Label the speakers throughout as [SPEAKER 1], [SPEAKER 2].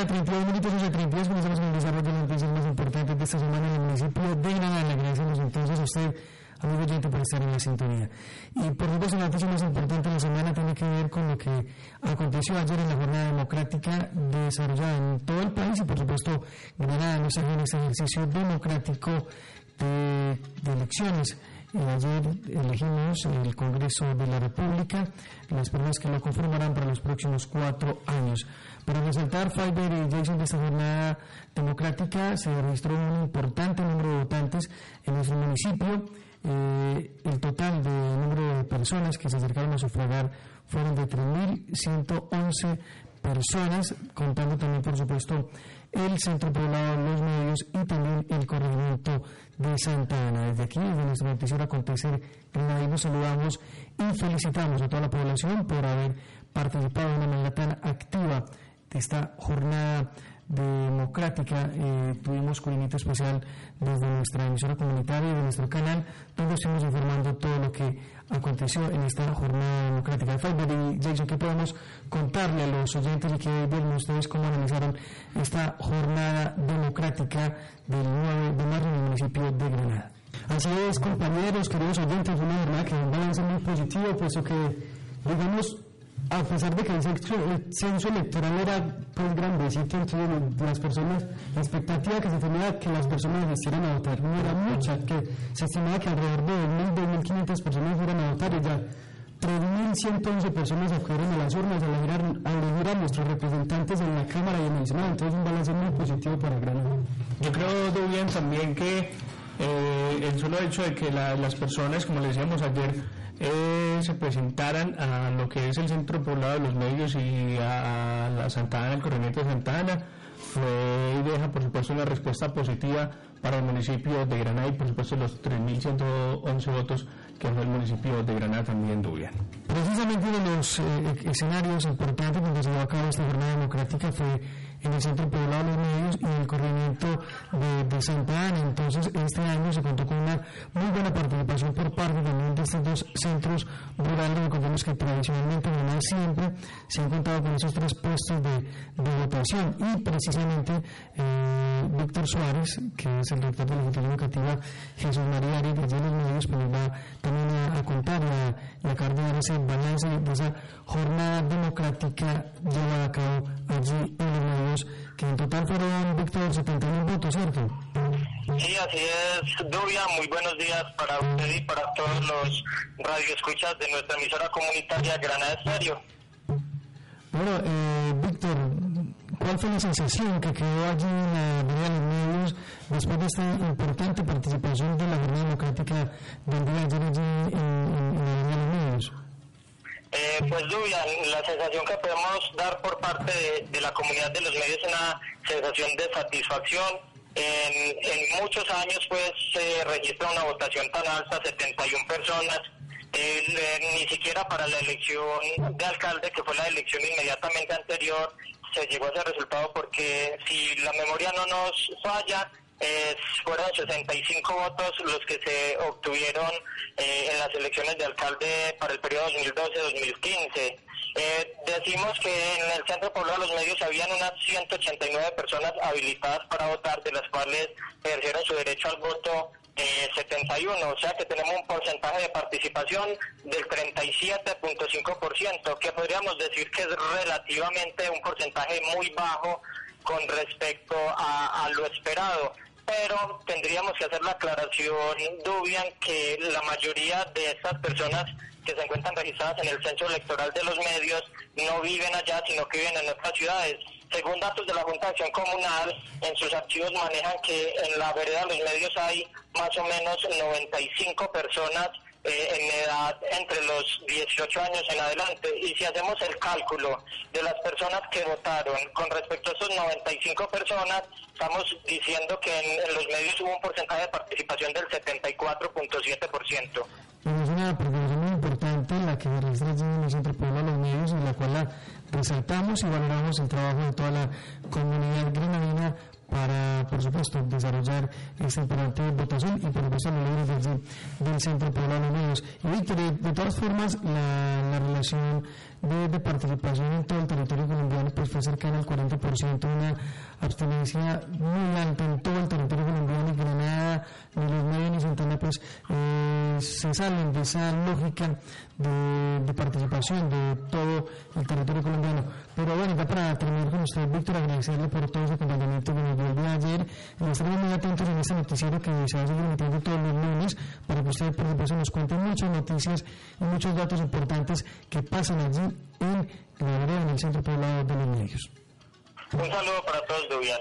[SPEAKER 1] De mañana, 32 minutos, 32, comenzamos con el desarrollo de las noticias más importantes de esta semana en el municipio de Granada. Agradecemos entonces a usted, amigo oyente, por estar en la sintonía. Y por supuesto, la noticia más importante de la semana tiene que ver con lo que aconteció ayer en la jornada democrática desarrollada en todo el país y, por supuesto, Granada no se en este ejercicio democrático de, de elecciones ayer elegimos el Congreso de la República, las personas que lo conformarán para los próximos cuatro años. Para resaltar, Fiverr y Jason de esta jornada democrática se registró un importante número de votantes en nuestro municipio. Eh, el total de número de personas que se acercaron a sufragar fueron de 3.111 personas, contando también, por supuesto, el centro poblado, los medios y también el corregimiento de Santa Ana. Desde aquí, desde nuestra noticiero Acontecer nos saludamos y felicitamos a toda la población por haber participado de una manera tan activa de esta jornada democrática. Eh, tuvimos curinito especial desde nuestra emisora comunitaria y de nuestro canal, donde estuvimos informando todo lo que aconteció en esta jornada democrática. Faber y Jason, ¿qué podemos contarle a los oyentes y que vieron ustedes cómo analizaron esta jornada democrática del 9 de marzo en el municipio de Granada? Así es, compañeros, queridos oyentes, una jornada que un balance muy positivo, puesto que, digamos, a pesar de que el censo, electoral era pues grandecito, entonces las personas, la expectativa que se tenía que las personas asistieran a votar no era mucha, que se estimaba que alrededor de 2.000, 2.500 personas fueran a votar y ya 3.111 personas acudieron a las urnas a elegir, a elegir a nuestros representantes en la Cámara y en el Senado, entonces un balance muy positivo para Granada.
[SPEAKER 2] Yo creo, bien también que eh, el solo hecho de que las personas, como le decíamos ayer, eh, se presentaran a lo que es el centro poblado de los medios y a la Santa Ana, el corregimiento de Santa Ana, fue y deja por supuesto una respuesta positiva para el municipio de Granada y por supuesto los 3.111 votos que fue el municipio de Granada también tuvieron.
[SPEAKER 1] Precisamente uno de los eh, escenarios importantes donde se llevó a cabo esta jornada democrática fue en el centro poblado de los medios y en el corregimiento de, Santa Ana. Entonces, este año se contó con una muy buena participación por parte también de estos dos centros rurales. Recordemos que tradicionalmente, no siempre, se han contado con esos tres puestos de, votación y precisamente eh, Víctor Suárez, que es el director de la Fundación Educativa Jesús María Ari de los medios, pues nos va también a, contar y a, acabar de dar ese balance de esa jornada democrática llevada a cabo allí en los medios que en total fueron, Víctor, 71 votos, ¿cierto?
[SPEAKER 3] Sí, así es, Dubia. Muy buenos días para usted y para todos los radioescuchas de nuestra emisora comunitaria Granada Estéreo.
[SPEAKER 1] Bueno, eh, Víctor, ¿cuál fue la sensación que quedó allí en la de los medios después de esta importante participación de la Jornada Democrática del de ayer allí en, en, en la de los medios?
[SPEAKER 3] Eh, pues Lluvia, la sensación que podemos dar por parte de, la comunidad de los medios es una sensación de satisfacción. En, muchos años pues se registra una votación tan alta, 71 personas, eh, ni siquiera para la elección de alcalde, que fue la elección inmediatamente anterior, se llegó a ese resultado porque si la memoria no nos falla, eh, fueron 65 votos los que se obtuvieron eh, en las elecciones de alcalde para el periodo 2012-2015. Eh, decimos que en el centro poblado los medios habían unas 189 personas habilitadas para votar, de las cuales ejercieron su derecho al voto 71, o sea que tenemos un porcentaje de participación del 37.5%, que podríamos decir que es relativamente un porcentaje muy bajo con respecto a lo esperado pero tendríamos que hacer la aclaración, Dubian, que la mayoría de estas personas que se encuentran registradas en el censo electoral de los medios no viven allá, sino que viven en otras ciudades.
[SPEAKER 4] Según datos de la Junta de Acción Comunal, en sus archivos manejan que en la vereda de los medios hay más o menos 95 personas eh, en edad entre los 18 años en adelante. Y si hacemos el cálculo de las personas que votaron con respecto a esos 95 personas, estamos diciendo que en, los medios hubo un porcentaje de participación del 74.7%.
[SPEAKER 1] Es una participación muy importante resaltamos y valoramos el trabajo de toda la comunidad granadina para, por supuesto, desarrollar esta importante votación y, supuesto, los logros del, del Centro Poblado de Medios. Y, Víctor, de, todas formas, la, la relación de, de, participación en todo el territorio colombiano pues fue cercana al 40%, una abstinencia muy alta en todo el territorio colombiano y Granada, ni los medios ni Santana pues eh, se salen de esa lógica de, de, participación de todo el territorio colombiano. Pero bueno, ya para terminar con usted, Víctor, agradecerle por todo ese acompañamiento que nos dio el día de ayer. Estaremos muy atentos en este noticiero que se va a seguir emitiendo todos los lunes para que usted, por supuesto, nos cuente muchas noticias y muchos datos importantes que pasan allí en la en el Centro Poblado de los Medios.
[SPEAKER 4] Un saludo para todos, Dubian.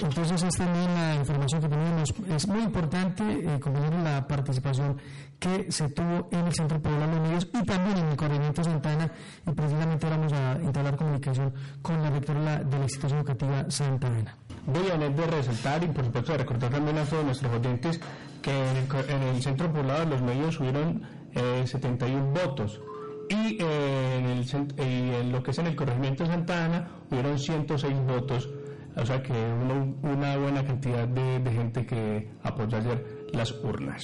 [SPEAKER 1] Entonces es también la información que tenemos. Es muy importante, eh, la participación que se tuvo en el Centro Poblado de Medios y también en el Corregimiento Santana y precisamente vamos a entablar comunicación con la rectora de la institución educativa Santa Ana.
[SPEAKER 2] Voy a de resaltar y por supuesto de recordar también a todos nuestros oyentes que en el, Centro Poblado de los Medios hubieron eh, 71 votos y, eh, en el, en lo que es en el corregimiento Santa Ana hubieron 106 votos, o sea que una buena cantidad de, de gente que apoyó ayer las urnas.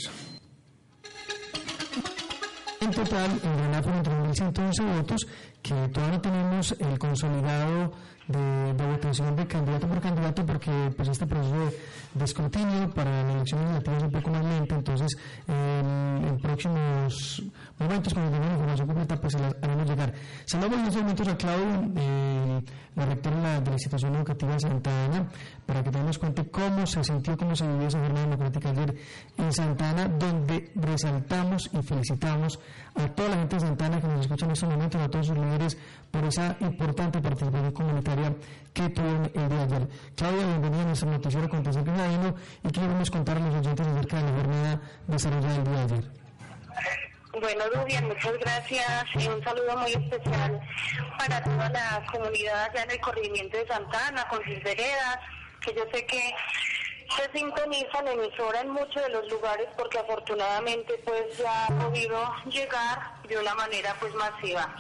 [SPEAKER 1] En total, en Granada fueron 3.111 votos, que todavía tenemos el consolidado de, de, votación de candidato por candidato porque pues este proceso de, escrutinio para la elección legislativa es un poco más lento, entonces en, próximos momentos cuando tengamos información completa pues se las haremos llegar. Saludamos en estos momentos a Claudio, eh, la rectora de la, institución educativa de Santa Ana, para que tengamos cuenta cómo se sintió, cómo se vivió esa jornada democrática ayer en Santa Ana, donde resaltamos y felicitamos a toda la gente de Santa Ana que nos escucha en estos momentos, a todos sus líderes por esa importante participación comunitaria que tuvieron el día de ayer. Claudia, bienvenida a nuestro noticiero Contención Granadino y queremos contar a los oyentes acerca de la jornada desarrollada el día de ayer.
[SPEAKER 5] Bueno, Dubian, muchas gracias y un saludo muy especial para toda la comunidad allá en el corregimiento de Santana, con sus veredas, que yo sé que se sintoniza la emisora en muchos de los lugares porque afortunadamente pues ya ha podido llegar de una manera pues masiva.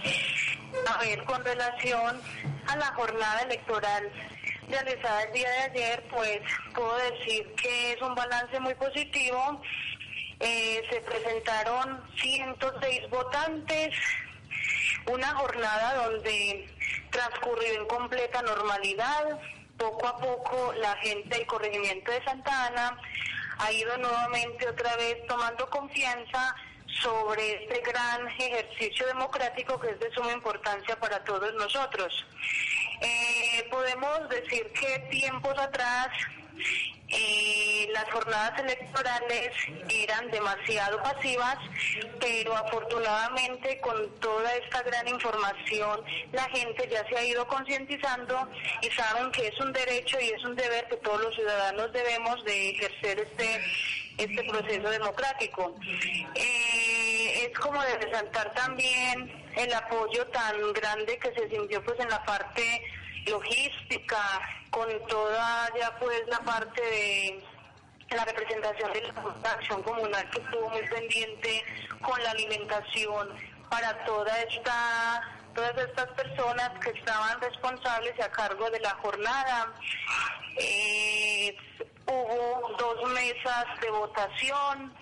[SPEAKER 5] A ver, con relación a la jornada electoral realizada el día de ayer, pues puedo decir que es un balance muy positivo. Eh, se presentaron 106 votantes, una jornada donde transcurrió en completa normalidad. Poco a poco la gente del corregimiento de Santa Ana ha ido nuevamente otra vez tomando confianza sobre este gran ejercicio democrático que es de suma importancia para todos nosotros. Eh, podemos decir que tiempos atrás eh, las jornadas electorales eran demasiado pasivas, pero afortunadamente con toda esta gran información la gente ya se ha ido concientizando y saben que es un derecho y es un deber que todos los ciudadanos debemos de ejercer este este proceso democrático. Eh, es como de resaltar también el apoyo tan grande que se sintió pues en la parte logística, con toda ya pues la parte de la representación de la acción comunal que estuvo muy pendiente con la alimentación para toda esta todas estas personas que estaban responsables y a cargo de la jornada. Eh, hubo dos mesas de votación,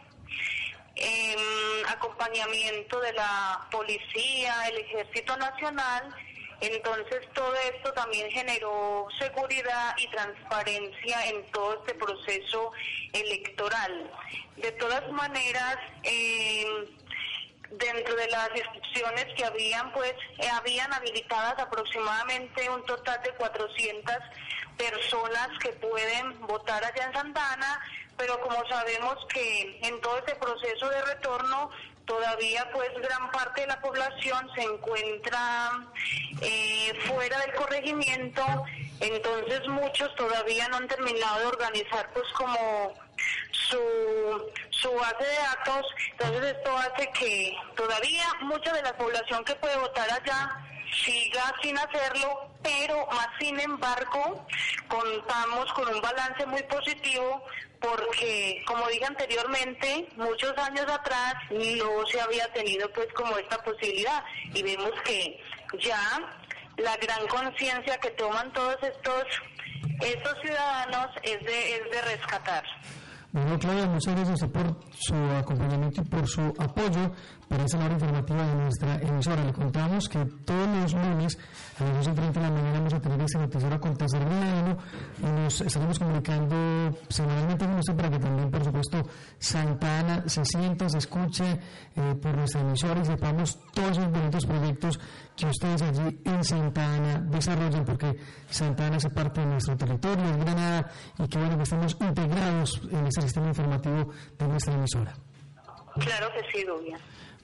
[SPEAKER 5] em, acompañamiento de la policía, el ejército nacional. Entonces todo esto también generó seguridad y transparencia en todo este proceso electoral. De todas maneras, em, dentro de las inscripciones que habían, pues eh, habían habilitadas aproximadamente un total de 400 personas que pueden votar allá en Santana, pero como sabemos que en todo este proceso de retorno todavía pues gran parte de la población se encuentra eh, fuera del corregimiento, entonces muchos todavía no han terminado de organizar pues como su, su base de datos, entonces esto hace que todavía mucha de la población que puede votar allá siga sin hacerlo, pero más sin embargo contamos con un balance muy positivo porque, como dije anteriormente, muchos años atrás no se había tenido pues como esta posibilidad y vemos que ya la gran conciencia que toman todos estos estos ciudadanos es de, es de rescatar.
[SPEAKER 1] Bueno, Claudia, muchas gracias por su acompañamiento y por su apoyo para esta hora informativa de nuestra emisora. Le contamos que todos los lunes a las 12.30 de la mañana vamos a tener este noticiero acontecer diario y nos estaremos comunicando semanalmente con usted para que también, por supuesto, Santa Ana se sienta, se escuche eh, por nuestra emisora y sepamos todos los bonitos proyectos que ustedes allí en Santa Ana desarrollan, porque Santa Ana hace parte de nuestro territorio, es Granada, y que bueno que estemos integrados en este sistema informativo de nuestra emisora.
[SPEAKER 5] Claro que sí, Dubia.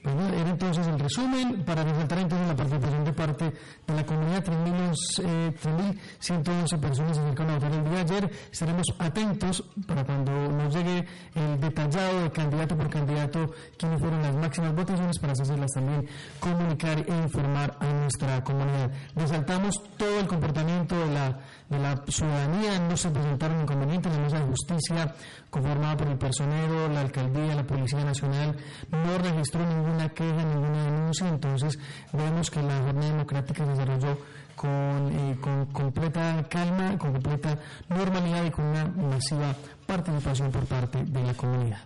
[SPEAKER 1] Bueno, era entonces el resumen para resaltar entonces la participación de parte de la comunidad, 3.111 eh, personas se acercaron a votar el día de ayer. Estaremos atentos para cuando nos llegue el detallado de candidato por candidato quiénes fueron las máximas votaciones para hacerlas también comunicar e informar a nuestra comunidad. Resaltamos todo el comportamiento de la de la ciudadanía no se presentaron inconvenientes. La mesa de justicia, conformada por el personero, la alcaldía, la Policía Nacional, no registró ninguna queja, ninguna denuncia. Entonces, vemos que la jornada democrática se desarrolló con, eh, con completa calma, con completa normalidad y con una masiva participación por parte de la comunidad.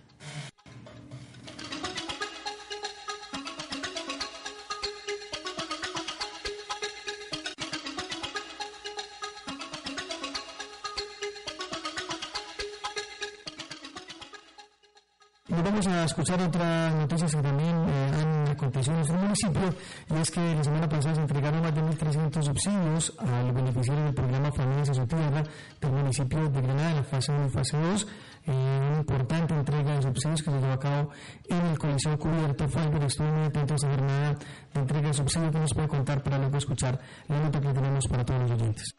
[SPEAKER 1] Escuchar otras noticias que también eh, han acontecido en nuestro municipio y es que la semana pasada se entregaron más de 1.300 subsidios a los beneficiarios del programa Familias a su Tierra del municipio de Granada, la fase 1 y fase 2. Eh, una importante entrega de subsidios que se llevó a cabo en el Coliseo Cubierto. Falber estuvo muy atento a esa jornada de entrega de subsidios que nos puede contar para luego escuchar la nota que tenemos para todos los oyentes.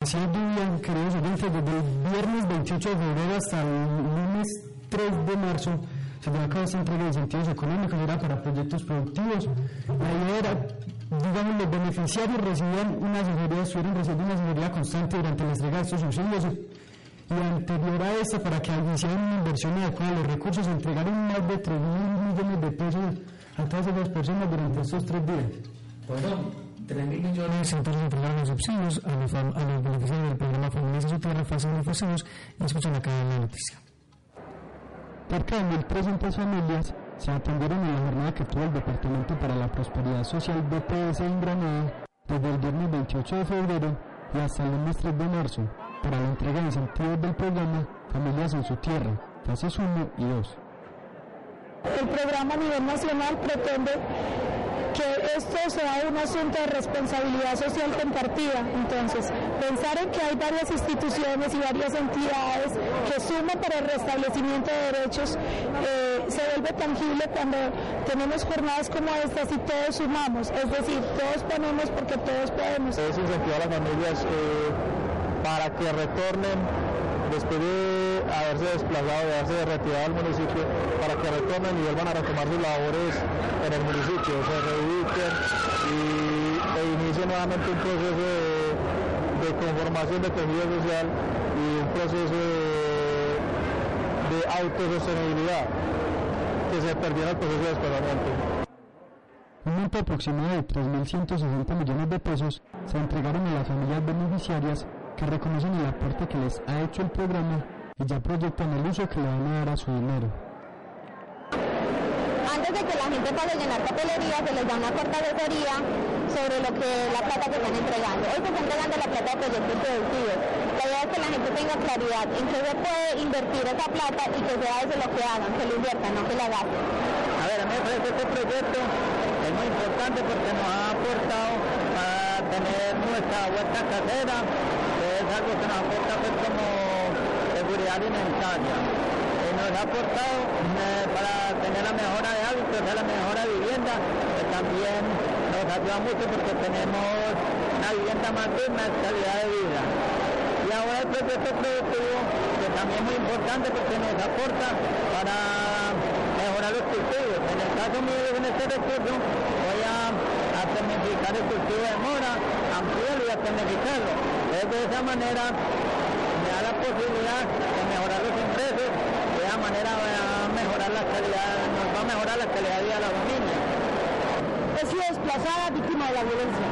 [SPEAKER 1] Así es, Dubian, queridos oyentes, desde el viernes 28 de febrero hasta el lunes 3 de marzo se lleva a cabo esta entrega de incentivos económicos, era para proyectos productivos. La idea era, digamos, los beneficiarios recibían una asesoría, estuvieron recibiendo una asesoría constante durante la entrega de estos subsidios y anterior a esto, para que hicieran una inversión adecuada de los recursos, se entregaron más de 3 mil millones de pesos a todas esas personas durante estos tres días.
[SPEAKER 2] Bueno, 3 mil millones
[SPEAKER 1] entonces entregaron los subsidios a los, a los beneficiarios del programa Familias a su Tierra, fase de fase y escuchan acá en la noticia. Cerca de 1.300 familias se atendieron en la jornada que tuvo el Departamento para la Prosperidad Social BPS en Granada desde el viernes 28 de febrero y hasta el lunes 3 de marzo para la entrega de incentivos del programa Familias en su Tierra, fases 1 y 2.
[SPEAKER 6] El programa a nivel nacional pretende que esto sea un asunto de responsabilidad social compartida. Entonces, pensar en que hay varias instituciones y varias entidades que suman para el restablecimiento de derechos eh, se vuelve tangible cuando tenemos jornadas como estas y todos sumamos. Es decir, todos ponemos porque todos podemos.
[SPEAKER 7] Es incentivar a las familias eh, para que retornen después de haberse desplazado, de haberse retirado al municipio, para que retornen y vuelvan a retomar sus labores en el municipio, se reubiquen y e inicien nuevamente un proceso de, conformación de tejido social y un proceso de, de autosostenibilidad que se perdiera el proceso de desplazamiento.
[SPEAKER 1] Un monto aproximado de 3.160 millones de pesos se entregaron a las familias beneficiarias que reconocen el aporte que les ha hecho el programa y ya proyectan el uso que le van a dar a su dinero.
[SPEAKER 6] Antes de que la gente pase a llenar papelería, se les da una corta asesoría sobre lo que la plata que están entregando. Hoy se está entregando la plata de proyectos productivos. La idea es que la gente tenga claridad en qué se puede invertir esa plata y que sea eso lo que hagan, que lo inviertan, no que la gasten.
[SPEAKER 7] A ver, a mí me parece que este proyecto es muy importante porque nos ha aportado a tener nuestra vuelta casera es algo que nos aporta pues como seguridad alimentaria.
[SPEAKER 8] nos ha aportado eh, para tener la mejora de hábitos, la mejora de vivienda, que también nos ayuda mucho porque tenemos una vivienda más digna, calidad de vida. Y ahora el proyecto productivo, que también es muy importante porque nos aporta para mejorar los cultivos. En el caso mío, en este recurso, voy a, a el cultivo de mora, ampliarlo tecnificarlo. De esa manera, me da la posibilidad de mejorar los ingresos, de esa manera va a mejorar la calidad, nos va a mejorar la calidad de vida de la familia.
[SPEAKER 9] He sido desplazada víctima de la violencia.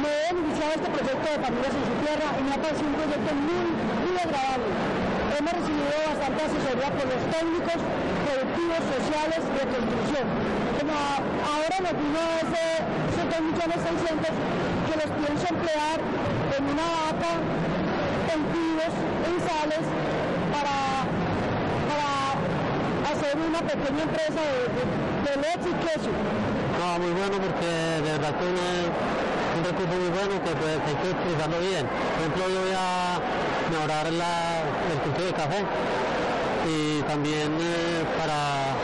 [SPEAKER 9] Me he iniciado este proyecto de familias en su tierra y me ha parecido un proyecto muy, muy agradable. Hemos recibido bastante asesoría por los técnicos, productivos, sociales de construcción. Ahora nos vino ese, esos 2 millones 600 que los pienso emplear en una vaca, en cubos, en sales, para, para hacer una pequeña empresa de, leche y queso.
[SPEAKER 8] No, muy bueno porque de verdad es un recurso muy bueno que pues, hay que bien. Por ejemplo, yo voy a mejorar la, el cultivo de café y también eh, para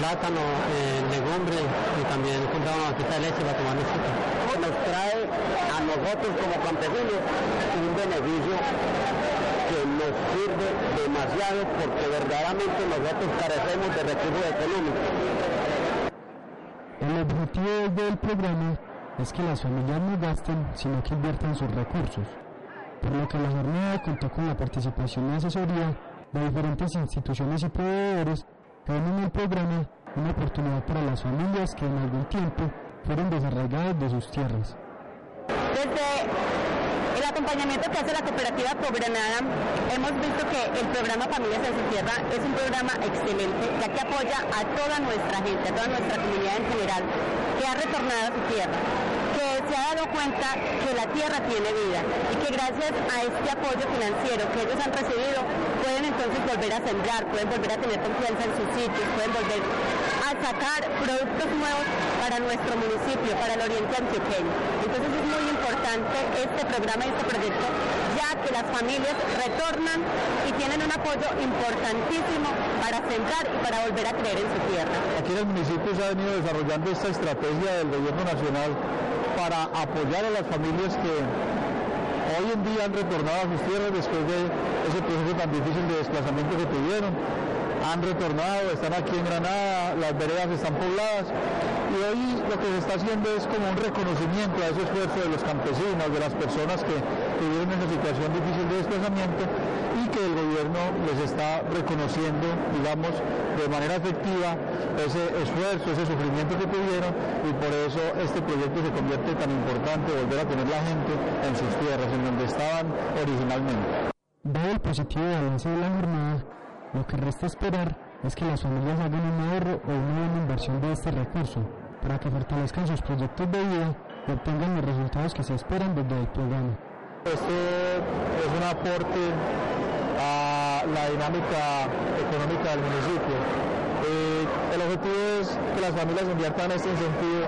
[SPEAKER 8] plátano, eh, legumbre y también comprar una vaquita de leche para tomar leche. Nos trae a nosotros como campesinos un beneficio que nos sirve demasiado porque verdaderamente nosotros carecemos de recursos económicos.
[SPEAKER 10] El objetivo del programa es que las familias no gasten, sino que inviertan sus recursos, por lo que la jornada contó con la participación y asesoría de diferentes instituciones y proveedores que en el programa una oportunidad para las familias que en algún tiempo fueron desarraigadas de sus tierras.
[SPEAKER 11] Desde el acompañamiento que hace la cooperativa Cobranada, hemos visto que el programa Familias en su Tierra es un programa excelente, ya que apoya a toda nuestra gente, a toda nuestra comunidad en general, que ha retornado a su tierra, se ha dado cuenta que la tierra tiene vida y que gracias a este apoyo financiero que ellos han recibido, pueden entonces volver a sembrar, pueden volver a tener confianza en sus sitios, pueden volver a sacar productos nuevos para nuestro municipio, para el oriente antioqueño. Entonces es muy importante este programa y este proyecto, ya que las familias retornan y tienen un apoyo importantísimo para sembrar y para volver a creer en su tierra.
[SPEAKER 7] Aquí en el municipio se ha venido desarrollando esta estrategia del gobierno nacional para apoyar a las familias que hoy en día han retornado a sus tierras después de ese proceso tan difícil de desplazamiento que tuvieron han retornado, están aquí en Granada, las veredas están pobladas y hoy lo que se está haciendo es como un reconocimiento a ese esfuerzo de los campesinos, de las personas que tuvieron esa situación difícil de desplazamiento y que el gobierno les está reconociendo, digamos, de manera efectiva ese esfuerzo, ese sufrimiento que tuvieron y por eso este proyecto se convierte tan importante, volver a tener la gente en sus tierras, en donde estaban originalmente.
[SPEAKER 10] Dado el positivo de la jornada, lo que resta esperar es que las familias hagan un ahorro o una buena inversión de este recurso para que fortalezcan sus proyectos de vida y obtengan los resultados que se esperan desde el programa.
[SPEAKER 7] Este es un aporte a la dinámica económica del municipio. Eh, el objetivo es que las familias inviertan este incentivo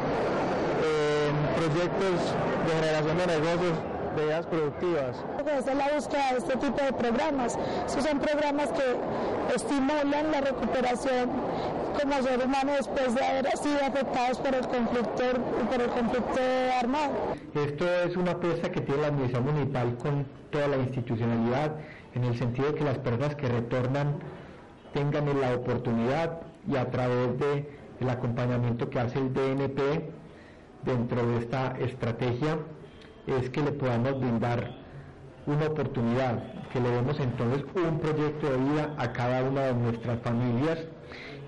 [SPEAKER 7] en proyectos de generación de negocios de ideas productivas.
[SPEAKER 9] Esa es la búsqueda de este tipo de programas. Estos son programas que estimulan la recuperación como ser humano después de haber sido afectados por el conflicto, por el conflicto armado.
[SPEAKER 12] Esto es una apuesta que tiene la administración municipal con toda la institucionalidad, en el sentido de que las personas que retornan tengan la oportunidad y a través del el acompañamiento que hace el DNP dentro de esta estrategia es que le podamos brindar una oportunidad, que le demos entonces un proyecto de vida a cada una de nuestras familias.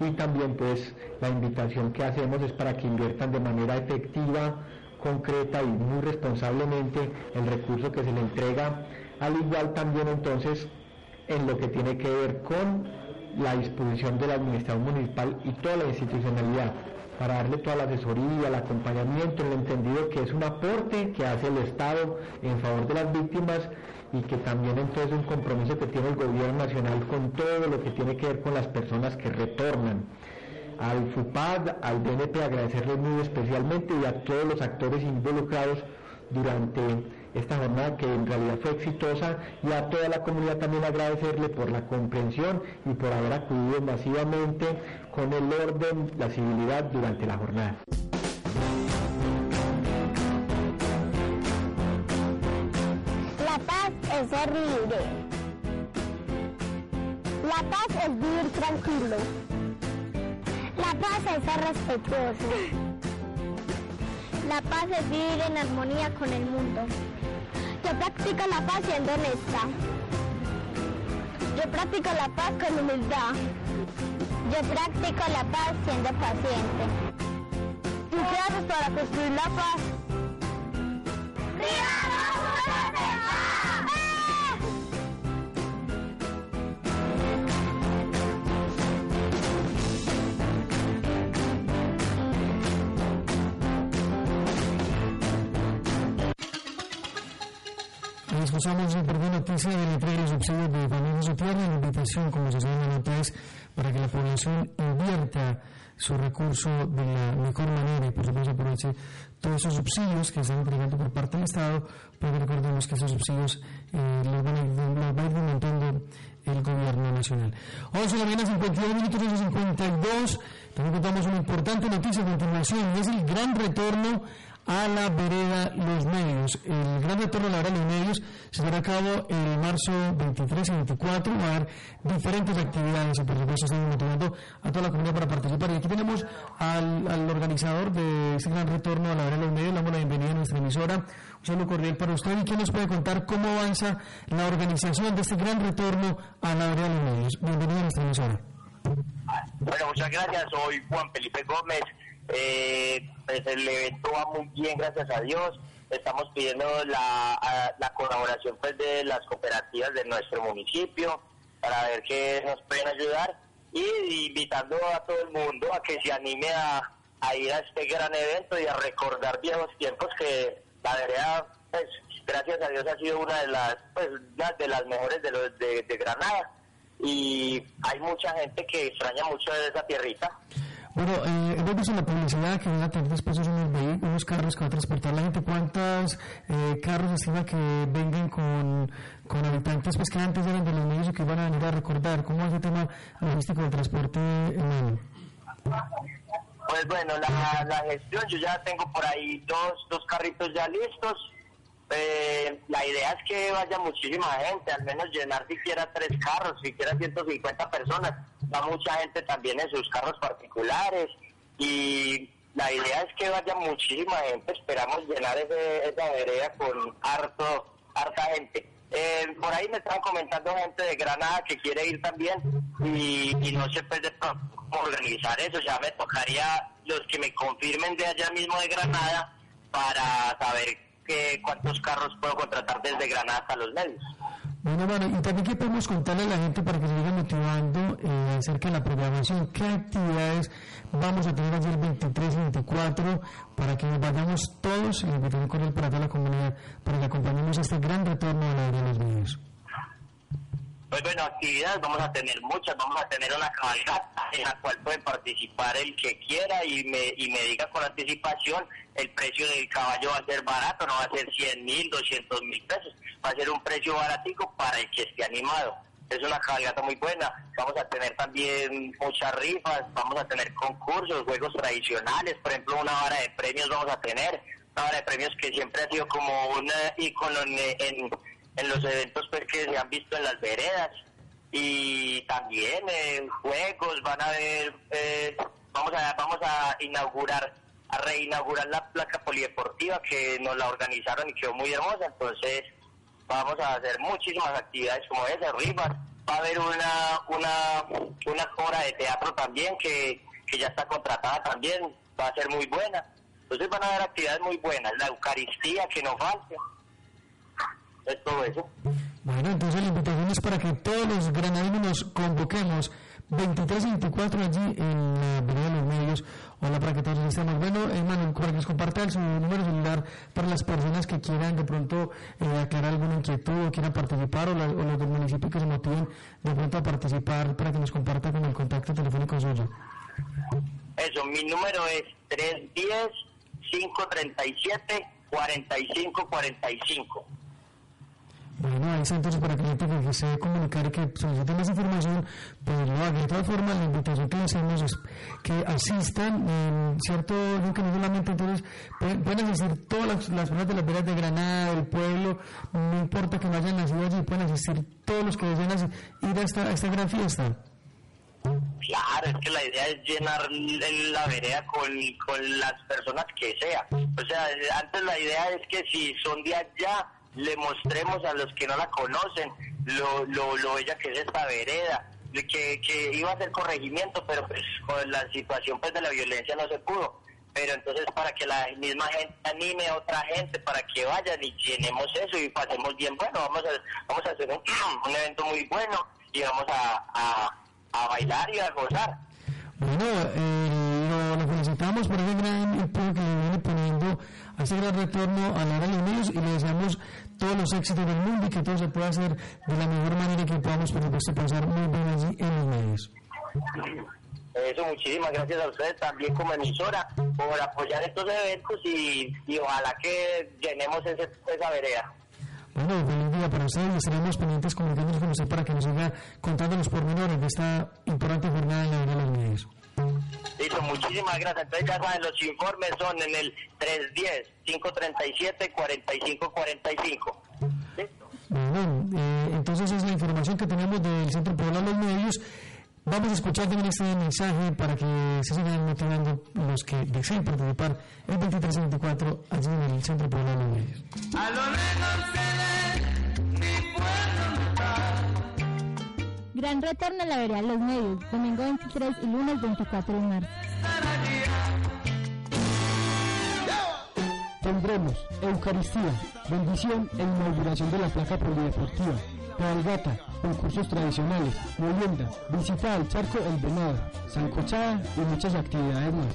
[SPEAKER 12] Y también pues la invitación que hacemos es para que inviertan de manera efectiva, concreta y muy responsablemente el recurso que se le entrega, al igual también entonces en lo que tiene que ver con la disposición de la administración municipal y toda la institucionalidad para darle toda la asesoría, el acompañamiento, en el entendido que es un aporte que hace el Estado en favor de las víctimas y que también entonces es un compromiso que tiene el gobierno nacional con todo lo que tiene que ver con las personas que retornan. Al FUPAD, al DNP agradecerles muy especialmente y a todos los actores involucrados durante
[SPEAKER 13] esta jornada que en realidad fue exitosa y a toda la comunidad también agradecerle por la comprensión y por haber acudido masivamente con el orden, la civilidad durante la jornada.
[SPEAKER 14] La paz es ser libre. La paz es vivir tranquilo. La paz es ser respetuoso. La paz es vivir en armonía con el mundo. Yo practico la paz siendo honesta. Yo practico la paz con humildad. Yo practico la paz siendo paciente. ¿Tú qué haces para construir la paz?
[SPEAKER 1] Escuchamos una importante noticia de entrega los subsidios de familia su tierra. La invitación, como se llama la nota, es para que la población invierta su recurso de la mejor manera y por supuesto aproveche todos esos subsidios que están entregando por parte del Estado, porque recordemos que esos subsidios eh, los, van a, los va a ir aumentando el gobierno nacional. 11 de la mañana, 52 minutos, 52. También contamos una importante noticia a continuación y es el gran retorno a la vereda Los Medios. El gran retorno a la vereda Los Medios se llevará a cabo el marzo 23 y 24. Va a haber diferentes actividades por supuesto estamos motivando a toda la comunidad para participar. Y aquí tenemos al, al organizador de este gran retorno a la vereda Los Medios. Le damos la bienvenida a nuestra emisora. Un saludo cordial para usted. ¿Y quién nos puede contar cómo avanza la organización de este gran retorno a la vereda Los Medios? Bienvenido a nuestra emisora.
[SPEAKER 4] Bueno, muchas gracias. Soy Juan Felipe Gómez. Eh, pues el evento va muy bien, gracias a Dios. Estamos pidiendo la, la colaboración pues de las cooperativas de nuestro municipio para ver qué nos pueden ayudar y invitando a todo el mundo a que se anime a, a ir a este gran evento y a recordar viejos tiempos que la verdad, pues gracias a Dios ha sido una de las pues de las mejores de los de, de Granada y hay mucha gente que extraña mucho de esa tierrita.
[SPEAKER 1] Bueno, eh, visto en la publicidad que van a tener después unos, unos carros que transportar la gente. ¿Cuántos eh, carros estima que vengan con, con habitantes pues, que antes eran de los medios y que van a venir a recordar? ¿Cómo es el tema logístico del transporte humano?
[SPEAKER 4] Pues bueno, la, la gestión, yo ya tengo por ahí dos, dos carritos ya listos. Eh, la idea es que vaya muchísima gente, al menos llenar siquiera tres carros, siquiera 150 personas. Va mucha gente también en sus carros particulares y la idea es que vaya muchísima gente. Esperamos llenar ese, esa vereda con harto, harta gente. Eh, por ahí me están comentando gente de Granada que quiere ir también y, y no sé pues de cómo organizar eso. Ya me tocaría los que me confirmen de allá mismo de Granada para saber que, cuántos carros puedo contratar desde Granada hasta los medios.
[SPEAKER 1] Bueno, bueno, y también qué podemos contarle a la gente para que se siga motivando eh, acerca de la programación, qué actividades vamos a tener allí el 23 y 24 para que nos vayamos todos, y invitamos con el para toda la comunidad, para que acompañemos este gran retorno a la de los medios.
[SPEAKER 4] Pues bueno, actividades vamos a tener muchas, vamos a tener una cabalgata en la cual puede participar el que quiera y me, y me diga con anticipación, el precio del caballo va a ser barato, no va a ser 100 mil, 200 mil pesos, va a ser un precio baratico para el que esté animado. Es una cabalgata muy buena, vamos a tener también muchas rifas, vamos a tener concursos, juegos tradicionales, por ejemplo una vara de premios vamos a tener, una vara de premios que siempre ha sido como un ícono en, en en los eventos pues, que se han visto en las veredas. Y también en juegos van a haber eh, vamos a vamos a inaugurar a reinaugurar la placa polideportiva que nos la organizaron y quedó muy hermosa. Entonces vamos a hacer muchísimas actividades como esas rifas va a haber una una una obra de teatro también que, que ya está contratada también va a ser muy buena. Entonces van a haber actividades muy buenas. La eucaristía que no falte es todo eso.
[SPEAKER 1] Bueno, entonces la invitación es para que todos los granadinos nos convoquemos 23 y 24 allí en la Avenida de los Medios. Hola, para que todos estemos. Bueno, hermano, para que nos compartan su número celular para las personas que quieran de pronto eh, aclarar alguna inquietud o quieran participar o, la- o los del municipio que se motiven de pronto a participar para que nos comparta con el contacto telefónico suyo.
[SPEAKER 4] Eso, mi número es 4545.
[SPEAKER 1] Bueno, ahí está entonces para que la gente que comunicar y que solicite más información, pues lo haga. De todas formas, la invitación que hacemos es que asistan, eh, ¿cierto? No que no solamente entonces pueden, pueden asistir todas las, personas de las veras de Granada, del pueblo, no importa que no hayan nacido allí, pueden asistir todos los que deseen ir a esta, a esta gran fiesta.
[SPEAKER 4] Claro, es que la idea es llenar la vereda con, con las personas que sea. O sea, antes la idea es que si son de allá, le mostremos a los que no la conocen lo, lo, lo bella que es esta vereda, que, que iba a ser corregimiento, pero pues con la situación pues de la violencia no se pudo. Pero entonces para que la misma gente anime a otra gente, para que vayan y llenemos eso y pasemos bien, bueno, vamos a, vamos a hacer un, un evento muy bueno y vamos a, a, bailar y a gozar.
[SPEAKER 1] Bueno, eh, lo, felicitamos por ese gran empeño que le viene poniendo a gran retorno a la hora de los medios y le deseamos todos los éxitos del mundo y que todo se pueda hacer de la mejor manera que podamos, por supuesto, pasar muy bien allí en los medios.
[SPEAKER 4] Eso, muchísimas gracias a ustedes también como emisora por apoyar estos eventos y, y ojalá que llenemos ese, esa vereda.
[SPEAKER 1] Bueno, feliz día para ustedes y estaremos pendientes comunicándonos con usted para que nos siga contando los pormenores de esta importante jornada en la de los medios.
[SPEAKER 4] Listo, muchísimas gracias. Entonces ya saben, los informes son en el 310-537-4545.
[SPEAKER 1] Bueno, eh, entonces es la información que tenemos del Centro Poblado de los Medios. Vamos a escuchar también este mensaje para que se sigan motivando los que deseen participar el 23 y 24 allí en el Centro Poblado de los Medios.
[SPEAKER 15] A lo lejos
[SPEAKER 14] Gran retorno a la vereda Los Medios, domingo 23 y lunes 24 de marzo.
[SPEAKER 1] Tendremos Eucaristía, bendición e inauguración de la placa polideportiva, cabalgata, concursos tradicionales, molienda, visita al charco El Venado, sancochada y muchas actividades más.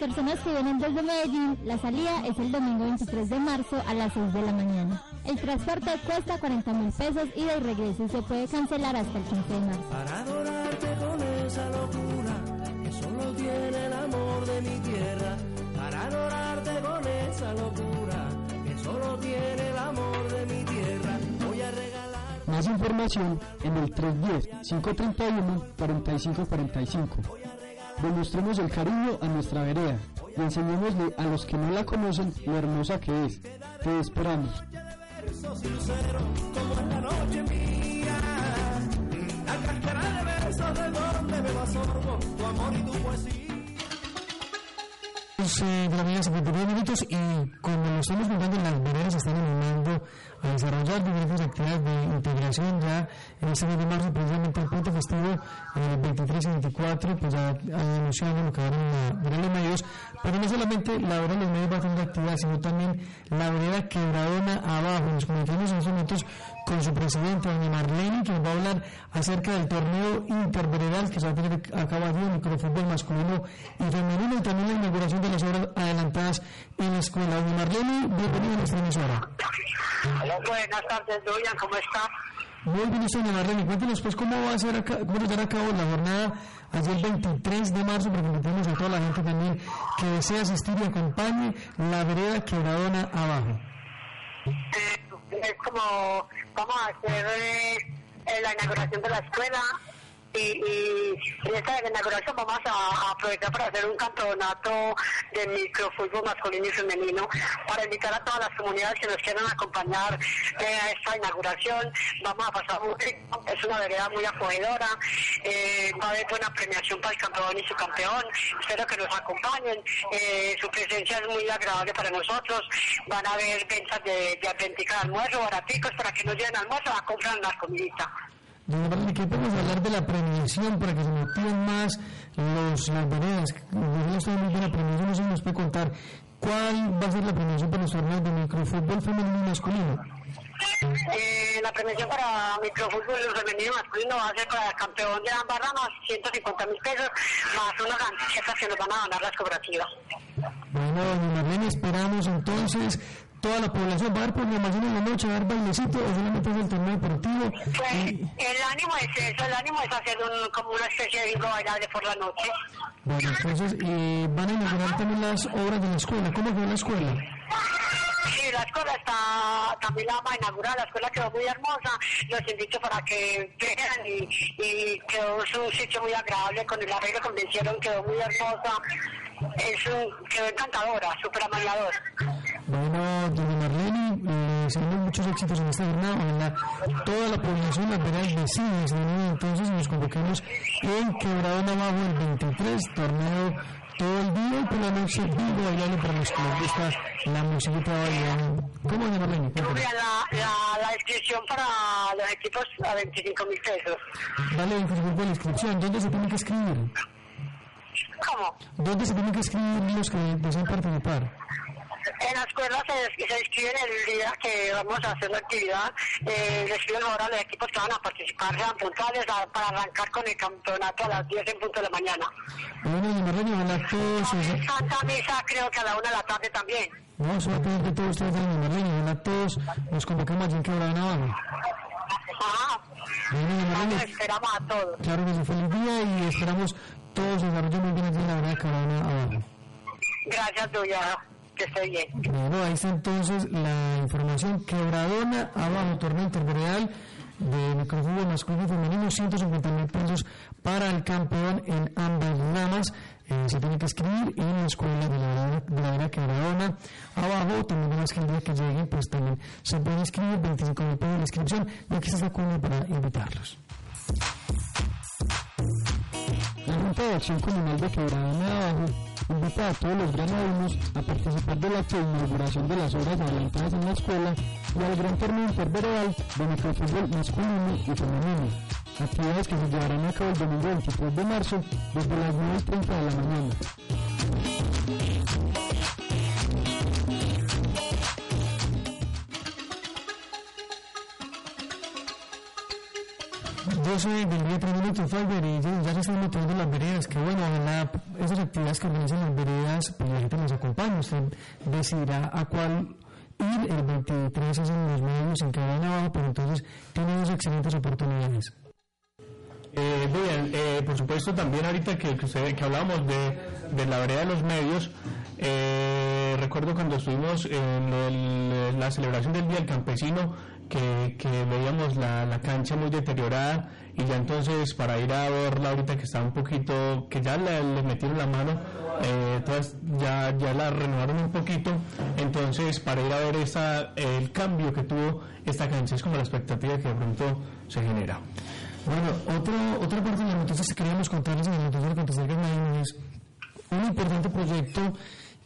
[SPEAKER 14] Personas que vienen desde Medellín, la salida es el domingo 23 de marzo a las 6 de la mañana. El transporte cuesta 40 mil pesos y de regreso y se puede cancelar hasta el 15 de marzo.
[SPEAKER 15] Para adorarte con esa locura que solo tiene el amor de mi tierra. Para adorarte con esa locura que solo tiene el amor de mi tierra. Voy a regalar.
[SPEAKER 1] Más información en el 310-531-4545. Demostremos el cariño a nuestra vereda y enseñémosle a los que no la conocen lo hermosa que es. Te esperamos. mañana 59 minutos y como lo estamos contando las veredas están animando a desarrollar diferentes actividades de integración ya en este mes de marzo precisamente el punto festivo el 23 y 24 pues ya anunciando lo que van a ver los medios pero no solamente la vereda de los medios va a actividad sino también la vereda quebradona abajo nos comunicamos en estos momentos con su presidente doña Marlene que nos va a hablar acerca del torneo interveredal que se va a tener a cabo allí en microfútbol masculino y femenino y también la inauguración de las obras adelantadas en la escuela. Doña Marlene, bienvenida a nuestra emisora.
[SPEAKER 16] Buenas tardes, Duyan, ¿cómo está?
[SPEAKER 1] Muy bien, doña Marlene, cuéntenos pues cómo va a ser acá, cómo llevar a cabo la jornada el 23 de marzo, porque invitamos a toda la gente también que desea asistir y acompañe la vereda quebradona abajo.
[SPEAKER 16] es como vamos a hacer eh, eh, la inauguración de la escuela y, y en esta inauguración vamos a, aprovechar para hacer un campeonato de microfútbol masculino y femenino para invitar a todas las comunidades que nos quieran acompañar a esta inauguración. Vamos a pasar un rico, es una vereda muy acogedora, eh, va a haber buena premiación para el campeón y su campeón. Espero que nos acompañen. Eh, su presencia es muy agradable para nosotros. Van a haber ventas de, de auténtica almuerzo, baraticos, para que nos lleven almuerzo a comprar la comidita.
[SPEAKER 1] Marlene, ¿qué podemos hablar de la premiación para que se motiven más los, las veredas? Yo estoy muy buena premiación, no sé si nos puede contar cuál va a ser la premiación para los torneos de microfútbol femenino y masculino.
[SPEAKER 16] Eh, la premiación para microfútbol femenino y masculino va a ser para el campeón de ambas ramas, 150 mil pesos, más unas camisetas que nos van a donar las cooperativas.
[SPEAKER 1] Bueno, doña Marlene, esperamos entonces toda la población. ¿Va a haber programación en la noche? ¿Va a haber bailecito o solamente es el torneo deportivo?
[SPEAKER 16] Pues el ánimo es eso, el ánimo es hacer un, como una especie de bingo bailable por la noche.
[SPEAKER 1] Bueno, entonces eh, van a inaugurar también las obras de la escuela. ¿Cómo quedó la escuela?
[SPEAKER 16] Sí, la escuela está, también la vamos a inaugurar, la escuela quedó muy hermosa, los invito para que vean y, y quedó un sitio muy agradable, con el arreglo que me hicieron quedó muy hermosa, es un, quedó encantadora, súper amalador.
[SPEAKER 1] Bueno, doña Marlene, le deseamos muchos éxitos en esta jornada. Ojalá toda la población, las veredas vecinas, ¿no? entonces nos convocamos en Quebradón Abajo el 23, torneo todo el día y por la noche vivo bailando para los que les gusta la musiquita bailando. ¿Cómo doña Marlene?
[SPEAKER 16] La, la, la inscripción para los equipos a 25 mil pesos.
[SPEAKER 1] Vale, inscribir por la inscripción. ¿Dónde se tiene que escribir?
[SPEAKER 16] ¿Cómo?
[SPEAKER 1] ¿Dónde se tienen que escribir los que desean participar?
[SPEAKER 16] En la escuela se, se inscriben el día que vamos a hacer la actividad, eh, le escriben ahora a los equipos que van a participar, sean puntuales a- para arrancar con el campeonato a las 10 en punto de la mañana.
[SPEAKER 1] Bueno, doña Marlene, todos... se-
[SPEAKER 16] Santa Misa creo que a la 1 de la tarde también.
[SPEAKER 1] No, solamente todos ustedes, doña Marlene, ojalá todos nos convocamos allí en Quebradón Abajo.
[SPEAKER 16] Ajá.
[SPEAKER 1] Bueno,
[SPEAKER 16] esperamos a todos.
[SPEAKER 1] Claro que sí, feliz día y esperamos todos desarrollen muy bien allí en la verdad de abajo.
[SPEAKER 16] Gracias, Duya. Que esté bien.
[SPEAKER 1] Bueno, ahí está entonces la información. Quebradona abajo, torneo interveredal de microfútbol masculino y femenino, 150 mil pesos para el campeón en ambas ramas. Eh, se tiene que escribir en la escuela de la de la Quebradona abajo. También las día que lleguen, pues también se pueden inscribir, 25 mil pesos de inscripción. Y aquí está la cuña para invitarlos. La Junta de Acción Comunal de Quebradona Abajo invita a todos los granadinos a participar de la inauguración de las obras adelantadas en la escuela y al gran torneo interveredal de microfútbol masculino y femenino. Actividades que se llevarán a cabo el domingo 23 de marzo desde las 9.30 de la mañana. Yo soy del día 3 minutos, Fiverr, y ya, se están motivando las veredas. Que bueno, ojalá esas actividades que organizan las veredas, pues la gente nos acompaña. Usted decidirá a cuál ir. El 23 es en los medios en Quebradón abajo, pero entonces tiene dos excelentes oportunidades.
[SPEAKER 2] Eh, bien, eh, por supuesto también ahorita que, que, usted- que hablábamos de, de la vereda de los medios, eh, recuerdo cuando estuvimos en la celebración del Día del Campesino, que, que veíamos la, la cancha muy deteriorada y ya entonces para ir a verla ahorita que está un poquito, que ya le, le metieron la mano, eh, todas ya, ya la renovaron un poquito, entonces para ir a ver esta, el cambio que tuvo esta cancha es como la expectativa que de pronto se genera.
[SPEAKER 1] Bueno, otro, otra parte de las noticias que queríamos contarles en el noticiero Granadino es un importante proyecto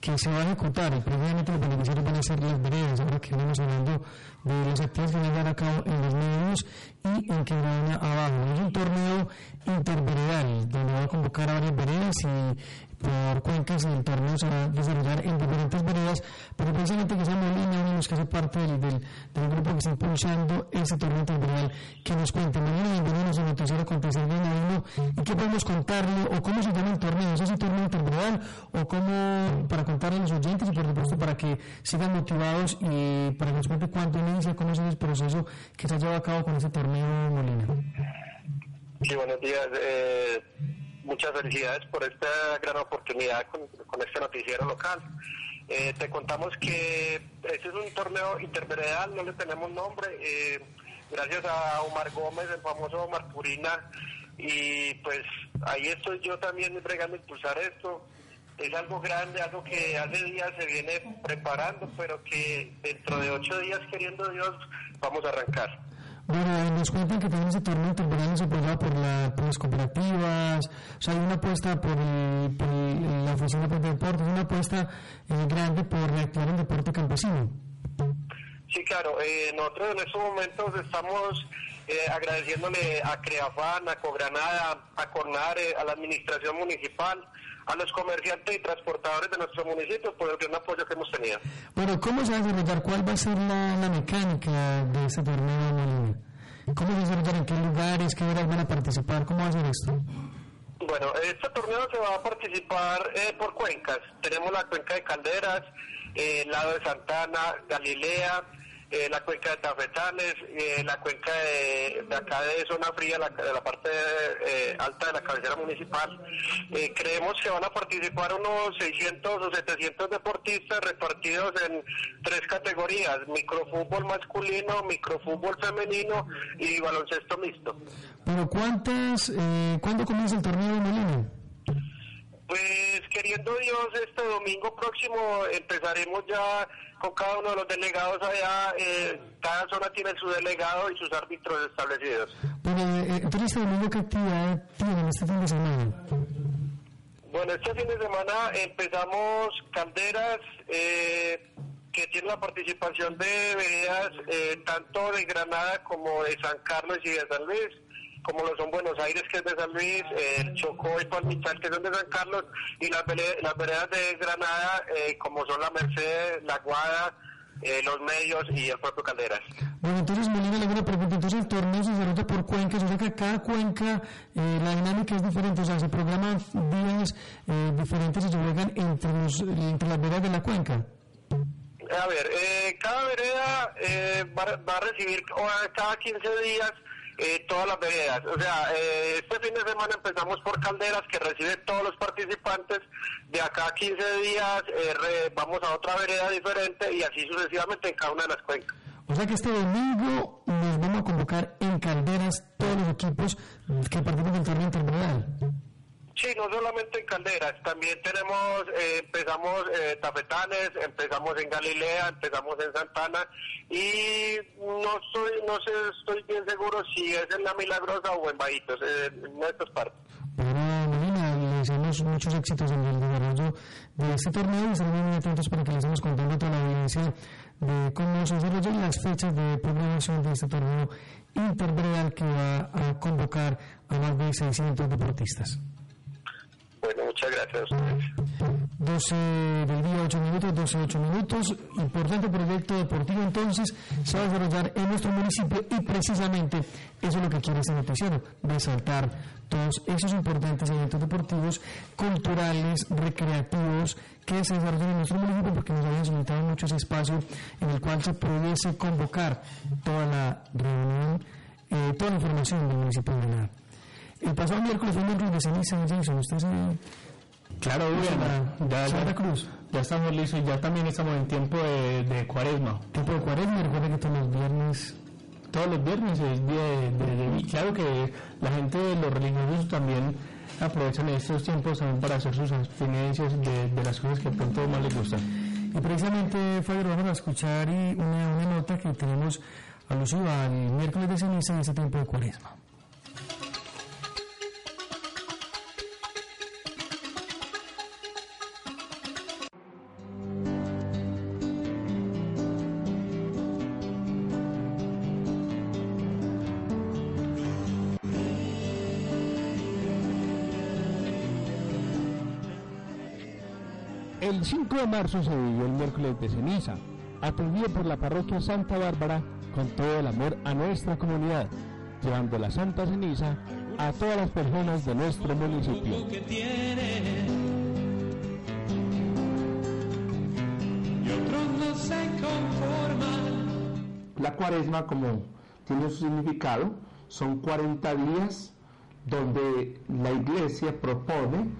[SPEAKER 1] que se va a ejecutar y previamente los beneficiarios van a ser las veredas, ahora que venimos hablando de las actividades que van a cabo en los medios y en Quebradona abajo. Es un torneo interveredal donde va a convocar a varias veredas y por cuencas el torneo se va a desarrollar en diferentes veredas, pero precisamente que sea Molina uno de los que hace parte del, del, del grupo que está impulsando ese torneo interveredal, que nos cuente. Molina, bienvenidos al noticiero Acontecer Granadino y qué podemos contarle o cómo se llama el torneo, ¿es ese torneo interveredal o cómo, para contarle a los oyentes y por supuesto para que sigan motivados y para que nos cuente cuánto inicia, cómo es el proceso que se ha llevado a cabo con ese torneo Molina.
[SPEAKER 17] Sí, buenos días. Eh, muchas felicidades por esta gran oportunidad con, este noticiero local. Eh, te contamos que este es un torneo interveredal, no le tenemos nombre. eh, gracias a Omar Gómez, el famoso Omar Purina, y pues ahí estoy yo también bregando impulsar esto. Es algo grande, algo que hace días se viene preparando, pero que dentro de ocho días, queriendo Dios, vamos a arrancar.
[SPEAKER 1] Bueno, nos cuentan que también ese torneo es apoyado por, la, por las cooperativas, o sea, hay una apuesta por, el, por el- la Oficina de Deportes, una apuesta eh, grande por reactivar el deporte campesino.
[SPEAKER 17] Sí, claro. eh, nosotros en estos momentos estamos eh, agradeciéndole a Creafan, a Cogranada, a Cornare, a la administración municipal, a los comerciantes y transportadores de nuestro municipio por el gran apoyo que hemos tenido.
[SPEAKER 1] Bueno, ¿cómo se va a desarrollar? ¿Cuál va a ser la, la mecánica de este torneo Molina? ¿Cómo se va a desarrollar? ¿En qué lugares? ¿Qué van a participar? ¿Cómo va a ser esto?
[SPEAKER 17] Bueno, este torneo se va a participar eh, por cuencas. Tenemos la cuenca de Calderas, eh, el lado de Santana, Galilea, eh, la cuenca de Tafetales, eh, la cuenca de, de acá de zona fría, la, de la parte eh, alta de la cabecera municipal. Eh, creemos que van a participar unos 600 o 700 deportistas repartidos en tres categorías, microfútbol masculino, microfútbol femenino y baloncesto mixto.
[SPEAKER 1] Pero ¿cuántas, eh, ¿cuándo comienza el torneo de Molina?
[SPEAKER 17] Pues queriendo Dios, este domingo próximo empezaremos ya con cada uno de los delegados allá. eh, cada zona tiene su delegado y sus árbitros establecidos.
[SPEAKER 1] Pero, eh, entonces, este domingo, ¿qué actividad tienen este fin de semana?
[SPEAKER 17] Bueno, este fin de semana empezamos Calderas, eh, que tiene la participación de veredas eh, tanto de Granada como de San Carlos y de San Luis, como lo son Buenos Aires, que es de San Luis, eh, el Chocó y Palmital, que son de San Carlos, y las, veredas de Granada, eh, como son la Merced, la Guada, eh, los Medios y el propio Calderas.
[SPEAKER 1] Bueno, entonces Molina le hago una pregunta. Entonces el torneo se desarrolla por cuencas, o sea que cada cuenca eh, la dinámica es diferente, o sea, se programan días eh, diferentes y se juegan entre, los, entre las veredas de la cuenca.
[SPEAKER 17] A ver, eh, cada vereda eh, va, a- va a recibir o- cada 15 días eh, todas las veredas. O sea, eh, este fin de semana empezamos por Calderas, que recibe todos los participantes. De acá a 15 días eh, re- vamos a otra vereda diferente y así sucesivamente en cada una de las cuencas.
[SPEAKER 1] O sea que este domingo nos vamos a convocar en Calderas todos los equipos que participan del torneo interveredal.
[SPEAKER 17] Sí, no solamente en Calderas, también tenemos, eh, empezamos eh, Tafetanes, empezamos en Galilea, empezamos en Santana y no estoy, no sé, estoy bien seguro si es en La Milagrosa o en Bajitos, eh, en estas partes.
[SPEAKER 1] Bueno, Molina, le deseamos muchos éxitos en el desarrollo de este torneo y estaremos muy atentos para que les estemos contando a toda la audiencia de cómo se desarrollan las fechas de programación de este torneo interveredal que va a convocar a más de 600 deportistas.
[SPEAKER 17] Bueno, muchas gracias a ustedes.
[SPEAKER 1] 12 del día, 8 minutos, 12, 8 minutos. Importante proyecto deportivo entonces se va a desarrollar en nuestro municipio y precisamente eso es lo que quiere este noticiero, resaltar todos esos importantes eventos deportivos, culturales, recreativos que se desarrollan en nuestro municipio porque nos habían solicitado mucho ese espacio en el cual se pudiese convocar toda la reunión, eh, toda la información del municipio de Granada. El pasado miércoles fue el miércoles de ceniza, Jason, usted se...
[SPEAKER 18] Claro, Ubiana, ya,
[SPEAKER 1] Santa
[SPEAKER 18] ya,
[SPEAKER 1] Cruz.
[SPEAKER 18] ya estamos listos, ya también estamos en tiempo de, de cuaresma.
[SPEAKER 1] Tiempo de cuaresma, recuerda que todos los viernes
[SPEAKER 18] Todos los viernes es día de, de- de- y Claro que la gente de los religiosos también aprovechan estos tiempos también para hacer sus abstinencias de, de las cosas que pronto más les gustan.
[SPEAKER 1] Y precisamente, Fabio, vamos a escuchar y una, una nota que tenemos alusiva al miércoles de ceniza en ese tiempo de cuaresma.
[SPEAKER 2] El 5 de marzo se vivió el miércoles de ceniza, atendido por la parroquia Santa Bárbara con todo el amor a nuestra comunidad, llevando la Santa Ceniza a todas las personas de nuestro municipio.
[SPEAKER 12] La cuaresma, como tiene su significado, son 40 días donde la iglesia propone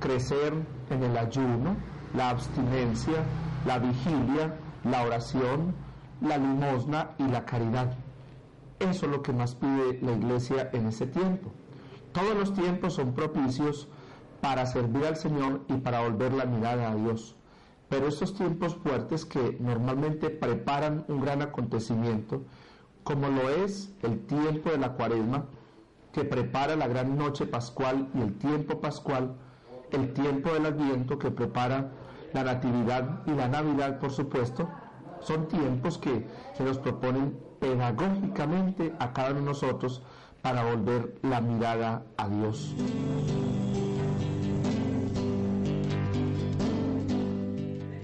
[SPEAKER 12] crecer en el ayuno, la abstinencia, la vigilia, la oración, la limosna y la caridad. Eso es lo que más pide la iglesia en ese tiempo. Todos los tiempos son propicios para servir al Señor y para volver la mirada a Dios. Pero estos tiempos fuertes que normalmente preparan un gran acontecimiento, como lo es el tiempo de la cuaresma, que prepara la gran noche pascual y el tiempo pascual, el tiempo del adviento que prepara la natividad y la navidad, por supuesto, son tiempos que se nos proponen pedagógicamente a cada uno de nosotros para volver la mirada a Dios.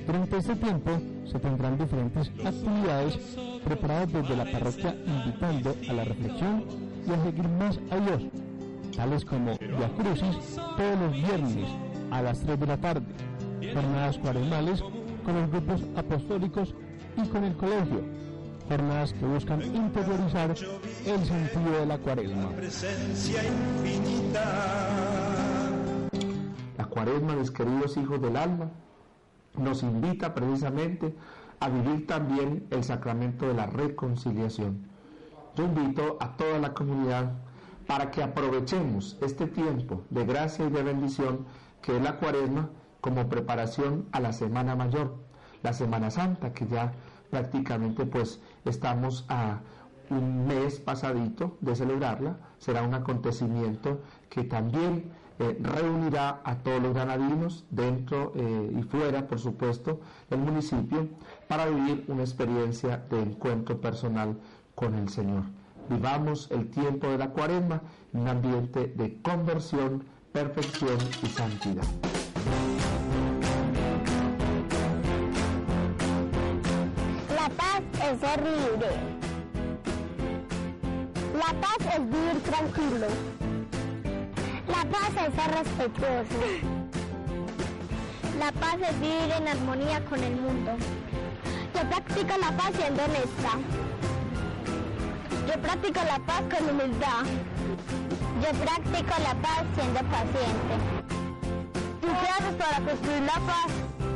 [SPEAKER 2] Durante este tiempo se tendrán diferentes actividades preparadas desde la parroquia invitando a la reflexión y a seguir más a Dios, tales como Via Crucis todos los viernes a las 3 de la tarde, jornadas cuaresmales
[SPEAKER 19] con los grupos apostólicos y con el colegio. Jornadas que buscan interiorizar el sentido de la cuaresma.
[SPEAKER 12] La cuaresma, mis queridos hijos del alma, nos invita precisamente a vivir también el sacramento de la reconciliación. Yo invito a toda la comunidad para que aprovechemos este tiempo de gracia y de bendición que es la cuaresma como preparación a la Semana Mayor, la Semana Santa, que ya prácticamente pues estamos a un mes pasadito de celebrarla, será un acontecimiento que también eh, reunirá a todos los granadinos dentro eh, y fuera, por supuesto, del municipio para vivir una experiencia de encuentro personal con el Señor. Vivamos el tiempo de la cuaresma en un ambiente de conversión, perfección y santidad.
[SPEAKER 20] Ser. La paz es vivir tranquilo. La paz es ser respetuoso. La paz es vivir en armonía con el mundo. Yo practico la paz siendo honesta. Yo practico la paz con humildad. Yo practico la paz siendo paciente. ¿Tú qué haces para construir la paz?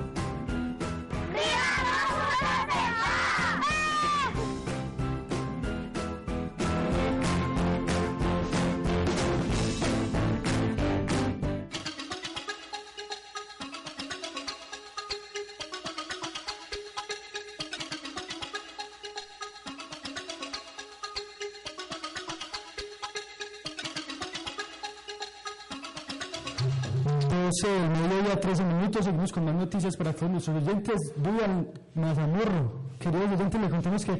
[SPEAKER 1] 13 minutos. Seguimos con más noticias para todos nuestros oyentes. Dudan Mazamorro, queridos oyentes, le contamos que